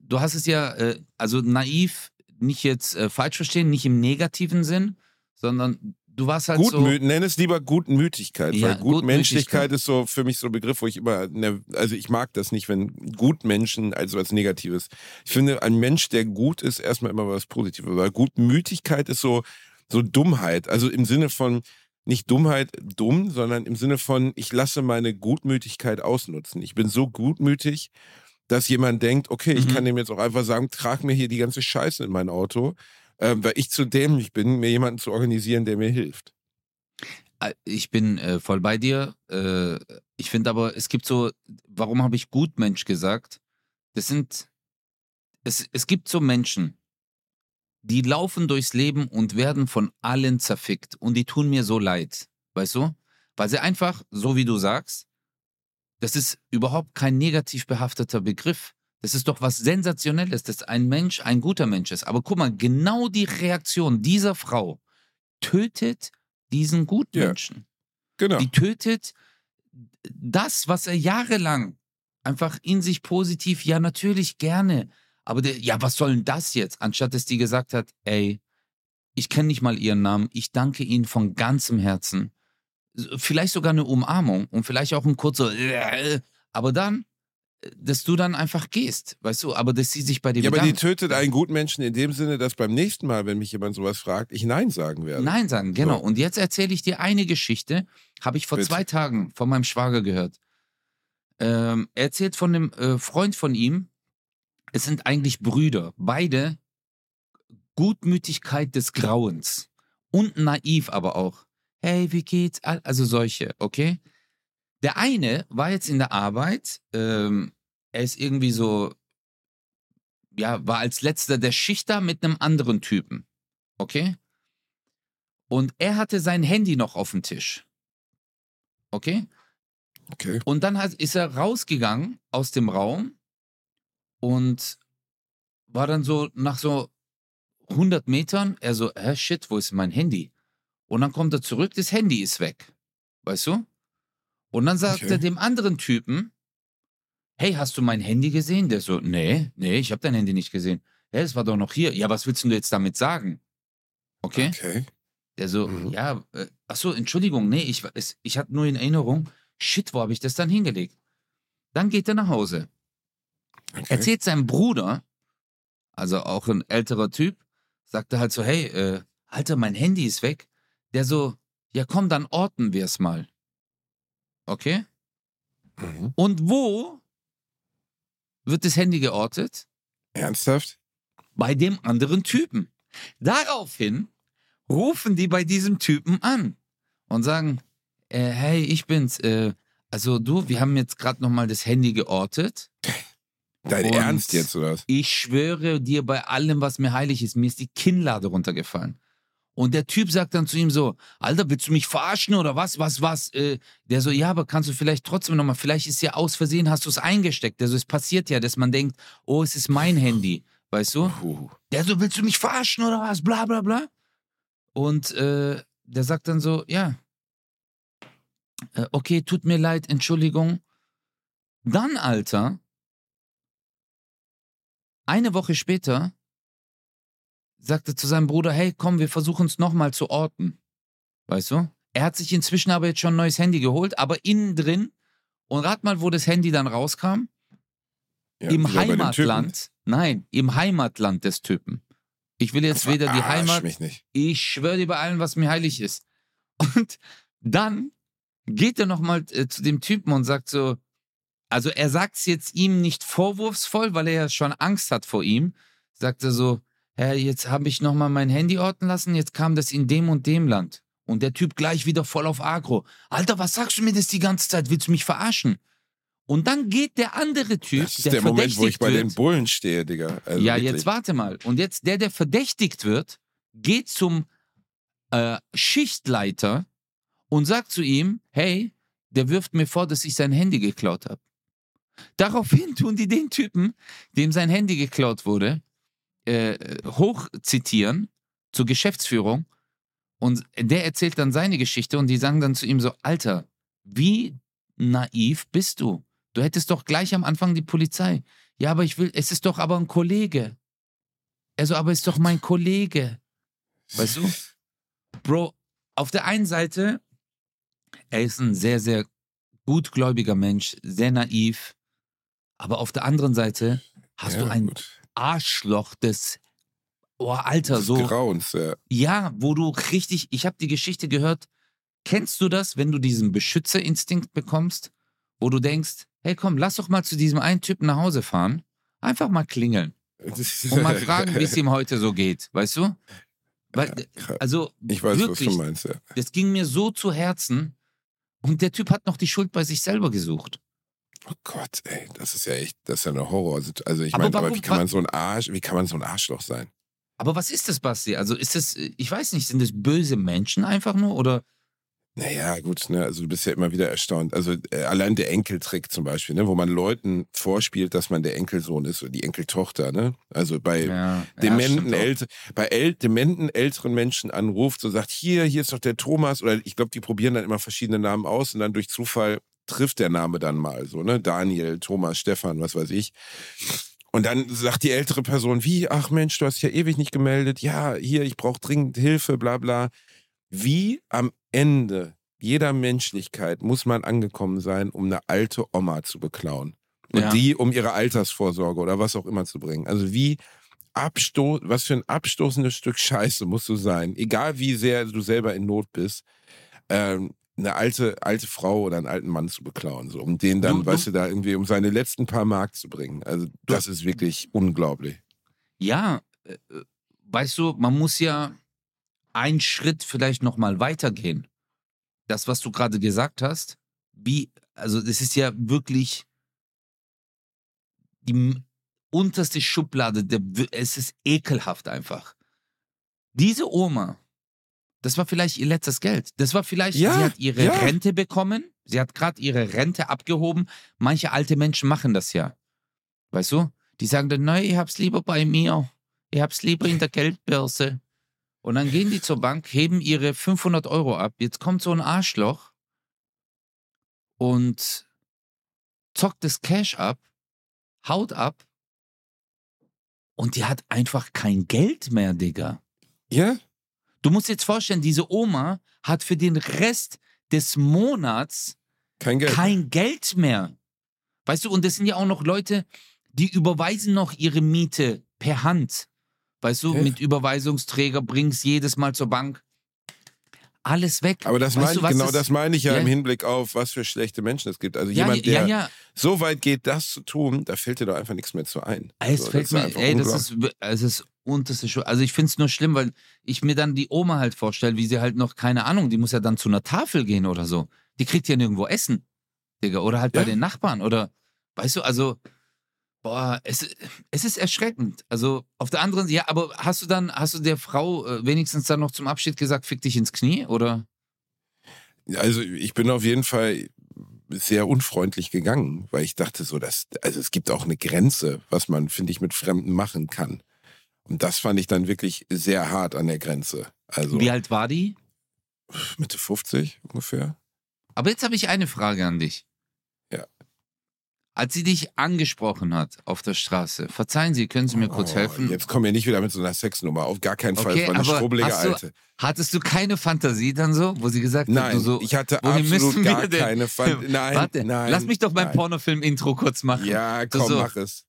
du hast es ja, äh, also naiv, nicht jetzt äh, falsch verstehen, nicht im negativen Sinn, sondern du warst halt so. Gutmü nenn es lieber Gutmütigkeit, Ja, weil Gutmenschlichkeit ist so für mich so ein Begriff, wo ich immer, ne, also ich mag das nicht, wenn Gutmenschen als was Negatives. Ich finde, ein Mensch, der gut ist, erstmal immer was Positives, weil Gutmütigkeit ist so, so Dummheit, also im Sinne von, nicht Dummheit dumm, sondern im Sinne von, ich lasse meine Gutmütigkeit ausnutzen. Ich bin so gutmütig, dass jemand denkt, okay, ich Mhm. kann dem jetzt auch einfach sagen, trag mir hier die ganze Scheiße in mein Auto, ähm, weil ich zu dämlich bin, mir jemanden zu organisieren, der mir hilft. äh, ich bin äh, voll bei dir. Äh, ich finde aber, es gibt so, warum habe ich Gutmensch gesagt? Das sind, es, es gibt so Menschen, die laufen durchs Leben und werden von allen zerfickt. Und die tun mir so leid. Weißt du? Weil sie einfach, so wie du sagst, das ist überhaupt kein negativ behafteter Begriff. Das ist doch was Sensationelles, dass ein Mensch ein guter Mensch ist. Aber guck mal, genau die Reaktion dieser Frau tötet diesen Gutmenschen. Ja, genau. Die tötet das, was er jahrelang einfach in sich positiv, ja, natürlich gerne. Aber der, ja, was soll denn das jetzt? Anstatt dass die gesagt hat, ey, ich kenne nicht mal ihren Namen, ich danke ihnen von ganzem Herzen. Vielleicht sogar eine Umarmung und vielleicht auch ein kurzer, aber dann dass du dann einfach gehst, weißt du, aber dass sie sich bei dir Ja, bedankt. aber die tötet einen Gutmenschen in dem Sinne, dass beim nächsten Mal, wenn mich jemand sowas fragt, ich Nein sagen werde. Nein sagen, genau. So. Und jetzt erzähle ich dir eine Geschichte, habe ich vor Bitte. zwei Tagen von meinem Schwager gehört. Ähm, er erzählt von einem äh, Freund von ihm, es sind eigentlich Brüder, beide Gutmütigkeit des Grauens und naiv aber auch. Hey, wie geht's? Al- Also solche, okay? Der eine war jetzt in der Arbeit, ähm, er ist irgendwie so, ja, war als letzter der Schicht da mit einem anderen Typen, okay? Und er hatte sein Handy noch auf dem Tisch, okay? Okay. Und dann hat, ist er rausgegangen aus dem Raum und war dann so nach so 100 Metern, er so, hä, shit, wo ist mein Handy? Und dann kommt er zurück, das Handy ist weg. Weißt du? Und dann sagt Okay. er dem anderen Typen, hey, hast du mein Handy gesehen? Der so, nee, nee, ich habe dein Handy nicht gesehen. Hä, es war doch noch hier. Ja, was willst du jetzt damit sagen? Okay? Okay. Der so, Mhm. ja, äh, ach so, Entschuldigung, nee, ich, es, ich hatte nur in Erinnerung, shit, wo habe ich das dann hingelegt? Dann geht er nach Hause. Okay. Erzählt seinem Bruder, also auch ein älterer Typ, sagt er halt so, hey, äh, Alter, mein Handy ist weg. Der so, ja komm, dann orten wir es mal. Okay? Mhm. Und wo wird das Handy geortet? Ernsthaft? bei dem anderen Typen. Daraufhin rufen die bei diesem Typen an und sagen, äh, hey, ich bin's. Äh, also du, wir haben jetzt gerade nochmal das Handy geortet. Dein Und Ernst jetzt, oder was? Ich schwöre dir bei allem, was mir heilig ist, mir ist die Kinnlade runtergefallen. Und der Typ sagt dann zu ihm so, Alter, willst du mich verarschen oder was, was, was? Äh, der so, ja, aber kannst du vielleicht trotzdem nochmal, vielleicht ist ja aus Versehen, hast du es eingesteckt. Der so, es passiert ja, dass man denkt, oh, es ist mein Handy, weißt du? Puh. Der so, willst du mich verarschen oder was? Bla bla bla. Und äh, der sagt dann so, ja, äh, okay, tut mir leid, Entschuldigung. Dann, Alter, eine Woche später sagt er zu seinem Bruder, hey, komm, wir versuchen es nochmal zu orten. Weißt du? Er hat sich inzwischen aber jetzt schon ein neues Handy geholt, aber innen drin, und rat mal, wo das Handy dann rauskam, Ja, im. Heimatland. Nein, im Heimatland des Typen. Ich will jetzt weder die Heimat. mich nicht. Ich schwöre dir bei allem, was mir heilig ist. Und dann geht er nochmal äh, zu dem Typen und sagt so, also er sagt es jetzt ihm nicht vorwurfsvoll, weil er ja schon Angst hat vor ihm. Sagt er so, Herr, jetzt habe ich nochmal mein Handy orten lassen, jetzt kam das in dem und dem Land. Und der Typ gleich wieder voll auf Agro. Alter, was sagst du mir das die ganze Zeit? Willst du mich verarschen? Und dann geht der andere Typ, Das ist der, der Moment, wo ich bei wird, den Bullen stehe, Digga. Also ja, wirklich. jetzt warte mal. Und jetzt der, der verdächtigt wird, geht zum äh, Schichtleiter und sagt zu ihm, hey, der wirft mir vor, dass ich sein Handy geklaut habe. Daraufhin tun die den Typen, dem sein Handy geklaut wurde, äh, hochzitieren zur Geschäftsführung und der erzählt dann seine Geschichte und die sagen dann zu ihm so, Alter, wie naiv bist du? Du hättest doch gleich am Anfang die Polizei. Ja, aber ich will, es ist doch aber ein Kollege. Also, aber ist doch mein Kollege. Weißt du? Bro, auf der einen Seite, er ist ein sehr, sehr gutgläubiger Mensch, sehr naiv. Aber auf der anderen Seite hast ja, du ein gut. Arschloch des, oh Alter, Des so, Grauens, ja. ja, wo du richtig, ich habe die Geschichte gehört. Kennst du das, wenn du diesen Beschützerinstinkt bekommst, wo du denkst, hey komm, lass doch mal zu diesem einen Typen nach Hause fahren, einfach mal klingeln und mal fragen, wie es ihm heute so geht, weißt du? Weil, also ich weiß, wirklich, was du meinst, ja. das ging mir so zu Herzen. Und der Typ hat noch die Schuld bei sich selber gesucht. Oh Gott, ey, das ist ja echt, das ist ja eine Horror. Also ich meine, aber wie kann man so ein Arsch, wie kann man so ein Arschloch sein? Aber was ist das, Basti? Also ist das, ich weiß nicht, sind das böse Menschen einfach nur oder? Naja, gut, ne, also du bist ja immer wieder erstaunt. Also äh, allein der Enkeltrick zum Beispiel, ne, wo man Leuten vorspielt, dass man der Enkelsohn ist oder die Enkeltochter, ne? Also bei Ja, dementen, ja, älte, bei äl dementen älteren Menschen anruft, so sagt, hier, hier ist doch der Thomas, oder ich glaube, die probieren dann immer verschiedene Namen aus und dann durch Zufall trifft der Name dann mal so, ne? Daniel, Thomas, Stefan, was weiß ich. Und dann sagt die ältere Person, wie, ach Mensch, du hast dich ja ewig nicht gemeldet, ja, hier, ich brauche dringend Hilfe, bla bla. Wie am Ende jeder Menschlichkeit muss man angekommen sein, um eine alte Oma zu beklauen. Und Ja. die um ihre Altersvorsorge oder was auch immer zu bringen. Also wie absto was für ein abstoßendes Stück Scheiße musst du sein, egal wie sehr du selber in Not bist, ähm, eine alte, alte Frau oder einen alten Mann zu beklauen, so, um den dann, Du- weißt du, da irgendwie um seine letzten paar Mark zu bringen. Also das ist wirklich unglaublich. Ja, äh, äh, weißt du, man muss ja einen Schritt vielleicht noch mal weitergehen. Das, was du gerade gesagt hast, wie, also das ist ja wirklich die unterste Schublade, der, es ist ekelhaft einfach. Diese Oma, das war vielleicht ihr letztes Geld. Das war vielleicht, Ja, sie hat ihre ja. Rente bekommen, sie hat gerade ihre Rente abgehoben. Manche alte Menschen machen das ja. Weißt du? Die sagen dann, nein, ich hab's lieber bei mir. Ich hab's lieber in der Geldbörse. Und dann gehen die zur Bank, heben ihre 500 Euro ab. Jetzt kommt so ein Arschloch und zockt das Cash ab, haut ab und die hat einfach kein Geld mehr, Digga. Ja? Du musst jetzt vorstellen, diese Oma hat für den Rest des Monats Kein Geld. kein Geld mehr. Weißt du, und das sind ja auch noch Leute, die überweisen noch ihre Miete per Hand. Weißt du, Ja. mit Überweisungsträger bringst jedes Mal zur Bank. Alles weg. Aber das Weißt meine du, genau das- das meine ich ja, Ja. im Hinblick auf, was für schlechte Menschen es gibt. Also ja, jemand, der ja, so weit geht, das zu tun, da fällt dir doch einfach nichts mehr zu ein. Es fällt mir, ey, das ist, es ist unterste Schu Also ich finde es nur schlimm, weil ich mir dann die Oma halt vorstelle, wie sie halt noch, keine Ahnung, die muss ja dann zu einer Tafel gehen oder so. Die kriegt ja nirgendwo Essen, Digga. Oder halt bei den Nachbarn. Oder, weißt du, also, boah, es, es ist erschreckend. Also auf der anderen Seite, ja, aber hast du dann, hast du der Frau äh, wenigstens dann noch zum Abschied gesagt, fick dich ins Knie? Oder? Also ich bin auf jeden Fall sehr unfreundlich gegangen, weil ich dachte so, dass, also es gibt auch eine Grenze, was man, finde ich, mit Fremden machen kann. Und das fand ich dann wirklich sehr hart an der Grenze. Also Wie alt war die? Mitte 50 ungefähr. Aber jetzt habe ich eine Frage an dich. Als sie dich angesprochen hat auf der Straße, verzeihen Sie, können Sie mir kurz Oh, helfen? Jetzt komm mir nicht wieder mit so einer Sexnummer. Auf gar keinen Fall. Okay, es war eine du- Alte. Hattest du keine Fantasie dann so, wo sie gesagt hat, Nein, du so, ich hatte absolut müssen wir gar denn? keine Fantasie. Nein, warte, nein. lass mich doch mein. Pornofilm-Intro kurz machen. Ja, komm, so- mach es.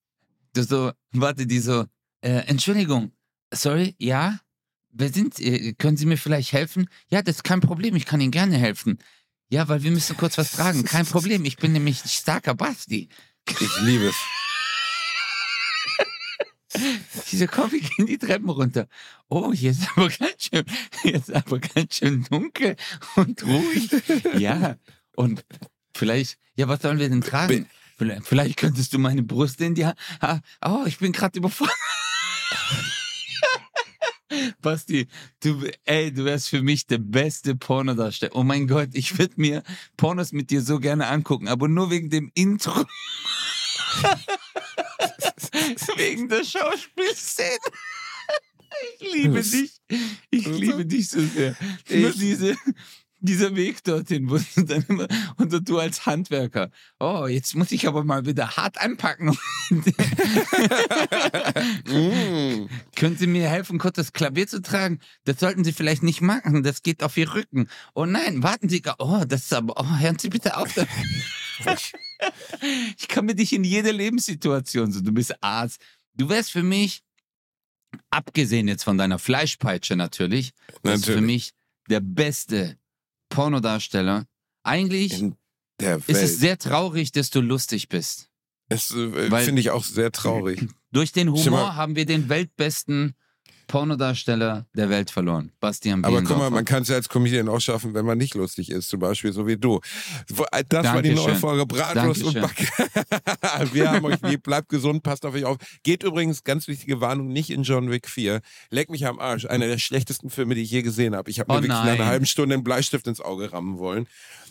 Du so, warte, die so, äh, Entschuldigung, sorry, ja? Wer sind, äh, können Sie mir vielleicht helfen? Ja, das ist kein Problem, ich kann Ihnen gerne helfen. Ja, weil wir müssen kurz was fragen. Kein Problem, ich bin nämlich starker Basti. Ich liebe es. Diese komm, wir gehen die Treppen runter. Oh, hier ist aber ganz schön, hier ist aber ganz schön dunkel und ruhig. Ja, und vielleicht, ja, was sollen wir denn tragen? Vielleicht, vielleicht könntest du meine Brust in die Hand. Oh, ich bin gerade überfordert. Basti, du, ey, du wärst für mich der beste Pornodarsteller. Oh mein Gott, ich würde mir Pornos mit dir so gerne angucken, aber nur wegen dem Intro. wegen der Schauspielszene. Ich liebe dich. Ich liebe dich so sehr. Ich- Nur diese, dieser Weg dorthin, wo du dann immer, und du als Handwerker, oh, jetzt muss ich aber mal wieder hart anpacken. Mm. Können Sie mir helfen, kurz das Klavier zu tragen? Das sollten Sie vielleicht nicht machen, das geht auf Ihr Rücken. Oh nein, warten Sie, gar- oh, das ist aber, oh, hören Sie bitte auf. Ich kann mit dich in jeder Lebenssituation so, du bist Arzt. Du wärst für mich, abgesehen jetzt von deiner Fleischpeitsche natürlich, du für Natürlich. mich der beste Pornodarsteller. Eigentlich ist es sehr traurig, dass du lustig bist. Das äh, finde ich auch sehr traurig. Durch den Stell mal- Humor haben wir den weltbesten Pornodarsteller der Welt verloren. Bastian Aber guck mal, man kann es ja als Comedian auch schaffen, wenn man nicht lustig ist, zum Beispiel so wie du. Äh, Das war die neue Dankeschön. Folge Bratwurst und Dankeschön. Backe. Wir haben euch lieb, bleibt gesund, passt auf euch auf. Geht übrigens, ganz wichtige Warnung, nicht in John Wick 4. Leck mich am Arsch. Einer der schlechtesten Filme, die ich je gesehen habe. Ich habe mir Oh wirklich nach einer halben Stunde einen Bleistift ins Auge rammen wollen.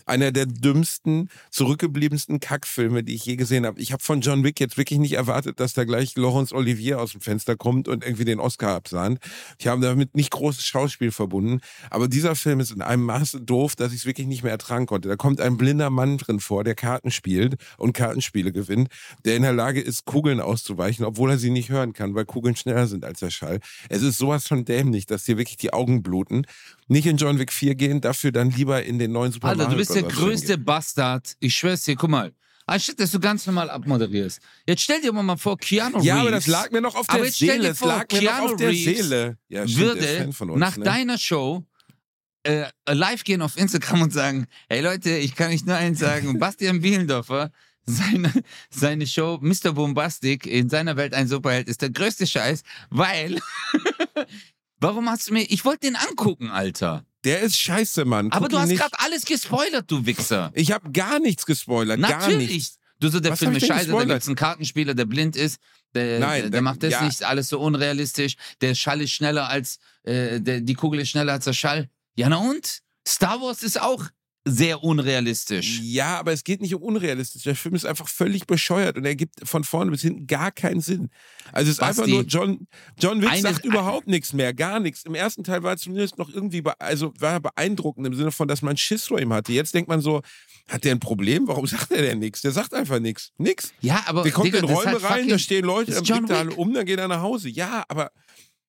Einer der dümmsten, zurückgebliebensten Kackfilme, die ich je gesehen habe. Ich habe von John Wick jetzt wirklich nicht erwartet, dass da gleich Laurence Olivier aus dem Fenster kommt und irgendwie den Oscar absahnt. Ich habe damit nicht großes Schauspiel verbunden. Aber dieser Film ist in einem Maße doof, dass ich es wirklich nicht mehr ertragen konnte. Da kommt ein blinder Mann drin vor, der Karten spielt und Kartenspiele gewinnt, der in der Lage ist, Kugeln auszuweichen, obwohl er sie nicht hören kann, weil Kugeln schneller sind als der Schall. Es ist sowas von dämlich, dass dir wirklich die Augen bluten. Nicht in John Wick 4 gehen, dafür dann lieber in den neuen Super Mario du der größte Bastard. Ich schwör's dir, guck mal. Anstatt, dass du ganz normal abmoderierst. Jetzt stell dir mal vor, Keanu gehen. Ja, aber Reeves das lag mir noch auf Aber der jetzt stell Seele. dir Es vor, Keanu Reeves. Ja, stimmt, würde uns, nach ne? deiner Show äh, live gehen auf Instagram und sagen, hey Leute, ich kann euch nur eins sagen, Bastian Bielendorfer, seine, seine Show Mr. Bombastic in seiner Welt ein Superheld ist der größte Scheiß, weil warum hast du mir, ich wollte den angucken, Alter. Der ist scheiße, Mann. Aber Guck du ihn hast nicht. gerade alles gespoilert, du Wichser. Ich habe gar nichts gespoilert. Gar Natürlich. nichts. Du so, der Was Film ist scheiße, da gespoilert? gibt's einen Kartenspieler, der blind ist. Der, Nein, der, der der- macht das ja. nicht alles so unrealistisch. Der Schall ist schneller als, äh, der, die Kugel ist schneller als der Schall. Ja, na und? Star Wars ist auch sehr unrealistisch. Ja, aber es geht nicht um unrealistisch. Der Film ist einfach völlig bescheuert und er gibt von vorne bis hinten gar keinen Sinn. Also es ist Basti, einfach nur John John Wick sagt überhaupt nichts mehr, gar nichts. Im ersten Teil war er zumindest noch irgendwie also war beeindruckend im Sinne von, dass man Schiss vor ihm hatte. Jetzt denkt man so, hat der ein Problem? Warum sagt er denn nichts? Der sagt einfach nichts. Nix. Ja, aber Der kommt Digga, in Räume halt rein, da stehen Leute, dann bringt er alle um, dann geht er nach Hause. Ja, aber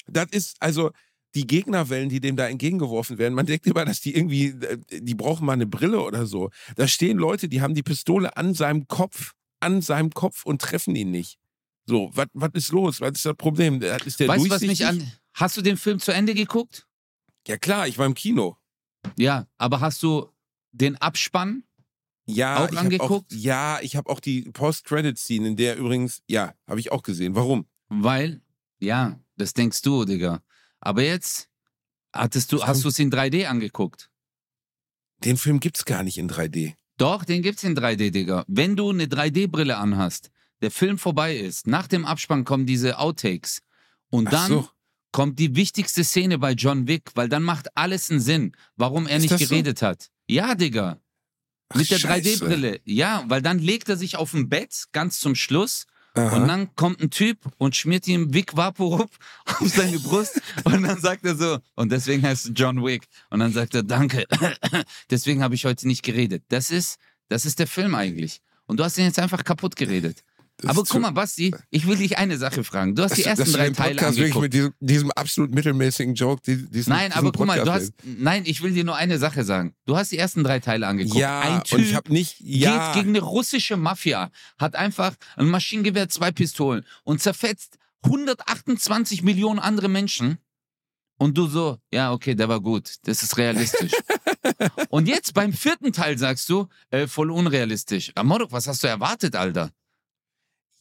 das ist, also die Gegnerwellen, die dem da entgegengeworfen werden, man denkt immer, dass die irgendwie, äh, die brauchen mal eine Brille oder so. Da stehen Leute, die haben die Pistole an seinem Kopf, an seinem Kopf und treffen ihn nicht. So, was ist los? Was ist das Problem? Äh, Ist der Weißt du, was mich an. Hast du den Film zu Ende geguckt? Ja klar, ich war im Kino. Ja, aber hast du den Abspann? Ja, Auch angeguckt? Auch, ja, ich habe auch die Post-Credit-Scene, in der übrigens, ja, habe ich auch gesehen. Warum? Weil, ja, das denkst du, Digga. Aber jetzt hattest du, hast du es in 3D angeguckt? Den Film gibt's gar nicht in 3D. Doch, den gibt's in 3D, Digga. Wenn du eine 3D-Brille anhast, der Film vorbei ist, nach dem Abspann kommen diese Outtakes. Und Ach dann so. kommt die wichtigste Szene bei John Wick, weil dann macht alles einen Sinn, warum er Ist nicht das so? geredet hat. Ja, Digga. Ach, Mit der Scheiße. 3D-Brille. Ja, weil dann legt er sich auf ein Bett, ganz zum Schluss. Aha. Und dann kommt ein Typ und schmiert ihm Vic Vaporub auf seine Brust und dann sagt er so, und deswegen heißt es John Wick. Und dann sagt er, danke, deswegen habe ich heute nicht geredet. Das ist, das ist der Film eigentlich. Und du hast ihn jetzt einfach kaputt geredet. Das Aber guck mal, Basti, ich will dich eine Sache fragen. Du hast die ersten drei Teile Podcast wirklich angeguckt. mit diesem, diesem absolut mittelmäßigen Joke, die- diesen, Nein, diesen aber guck mal, du hast, nein, ich will dir nur eine Sache sagen. Du hast die ersten drei Teile angeguckt. Ja, Ein Typ und ich habe nicht, ja, geht gegen eine russische Mafia, hat einfach ein Maschinengewehr, zwei Pistolen und zerfetzt 128 Millionen andere Menschen. Und du so, ja, okay, der war gut, das ist realistisch. und jetzt beim vierten Teil sagst du, äh, voll unrealistisch. Amorok, was hast du erwartet, Alter?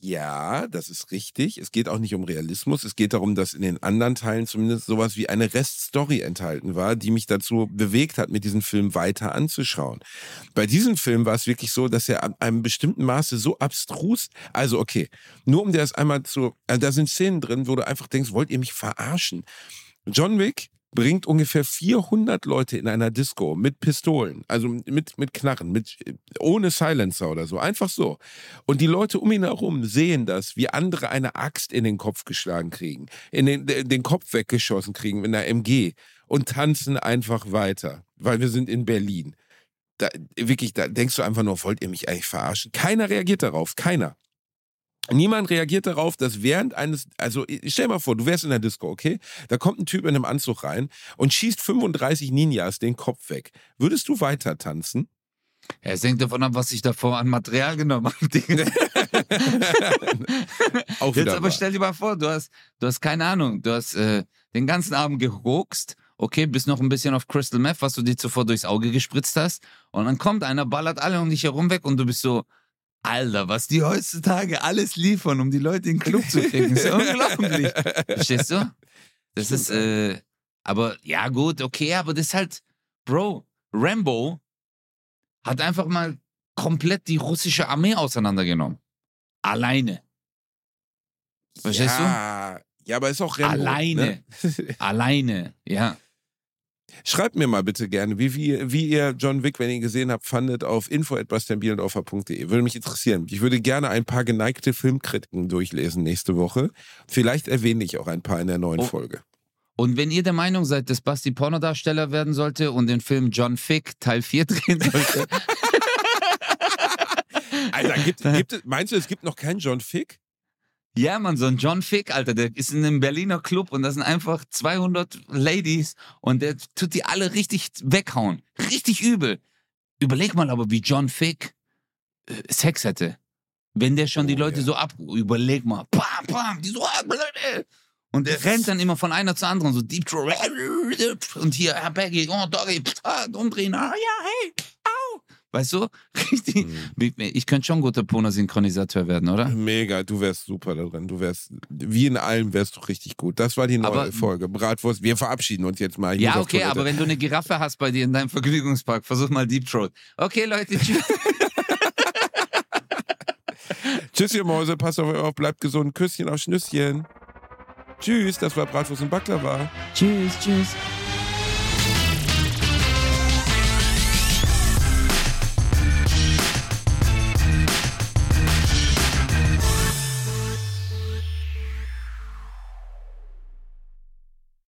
Ja, das ist richtig. Es geht auch nicht um Realismus. Es geht darum, dass in den anderen Teilen zumindest sowas wie eine Reststory enthalten war, die mich dazu bewegt hat, mir diesen Film weiter anzuschauen. Bei diesem Film war es wirklich so, dass er an einem bestimmten Maße so abstrus, also okay, nur um dir das einmal zu, äh, da sind Szenen drin, wo du einfach denkst, wollt ihr mich verarschen? John Wick bringt ungefähr 400 Leute in einer Disco mit Pistolen, also mit, mit Knarren, mit, ohne Silencer oder so, einfach so. Und die Leute um ihn herum sehen das, wie andere eine Axt in den Kopf geschlagen kriegen, in den, den Kopf weggeschossen kriegen mit einer MG und tanzen einfach weiter, weil wir sind in Berlin. Da, wirklich, da denkst du einfach nur, wollt ihr mich eigentlich verarschen? Keiner reagiert darauf, keiner. Niemand reagiert darauf, dass während eines, also stell dir mal vor, du wärst in der Disco, okay? Da kommt ein Typ in einem Anzug rein und schießt 35 Ninjas den Kopf weg. Würdest du weiter tanzen? Ja, Es hängt davon ab, was ich davor an Material genommen habe. Jetzt aber stell dir mal vor, du hast, du hast keine Ahnung, du hast äh, den ganzen Abend geruckst, okay, bist noch ein bisschen auf Crystal Meth, was du dir zuvor durchs Auge gespritzt hast, und dann kommt einer, ballert alle um dich herum weg und du bist so, Alter, was die heutzutage alles liefern, um die Leute in den Club zu kriegen, ist ja unglaublich. Verstehst du? Das ist, äh, aber ja, gut, okay, aber das ist halt, Bro, Rambo hat einfach mal komplett die russische Armee auseinandergenommen. Alleine. Verstehst ja, du? Ja, aber ist auch Rambo. Alleine. Ne? Alleine, ja. Schreibt mir mal bitte gerne, wie, wie, wie ihr John Wick, wenn ihr ihn gesehen habt, fandet auf info.bastianbielendorfer.de. Würde mich interessieren. Ich würde gerne ein paar geneigte Filmkritiken durchlesen nächste Woche. Vielleicht erwähne ich auch ein paar in der neuen Oh. Folge. Und wenn ihr der Meinung seid, dass Basti Pornodarsteller werden sollte und den Film John Fick Teil 4 drehen sollte, Alter, gibt, gibt, meinst du, es gibt noch keinen John Fick? Ja, man, so ein John Fick, Alter, der ist in einem Berliner Club und das sind einfach 200 Ladies und der tut die alle richtig weghauen. Richtig übel. Überleg mal aber, wie John Fick äh, Sex hätte. Wenn der schon die Oh, Leute ja. so ab, überleg mal, bam, bam, die so, ah, und der rennt dann immer von einer zur anderen, so Deep Throat, und hier, Herr Peggy, oh, Doggy, ah, umdrehen, ah, ja, hey, au. Weißt du? Richtig. Mhm. Ich könnte schon guter Pornosynchronisateur werden, oder? Mega, du wärst super da drin. Du wärst, wie in allem wärst du richtig gut. Das war die neue Aber- Folge. Bratwurst, wir verabschieden uns jetzt mal. Ich muss Ja, okay, Toilette. aber wenn du eine Giraffe hast bei dir in deinem Vergnügungspark, versuch mal Deep Throat. Okay, Leute, tschüss. Tschüss, ihr Mäuse, passt auf euch auf, bleibt gesund. Küsschen auf Schnüsschen. Tschüss, das war Bratwurst und Baklava. tschüss, tschüss.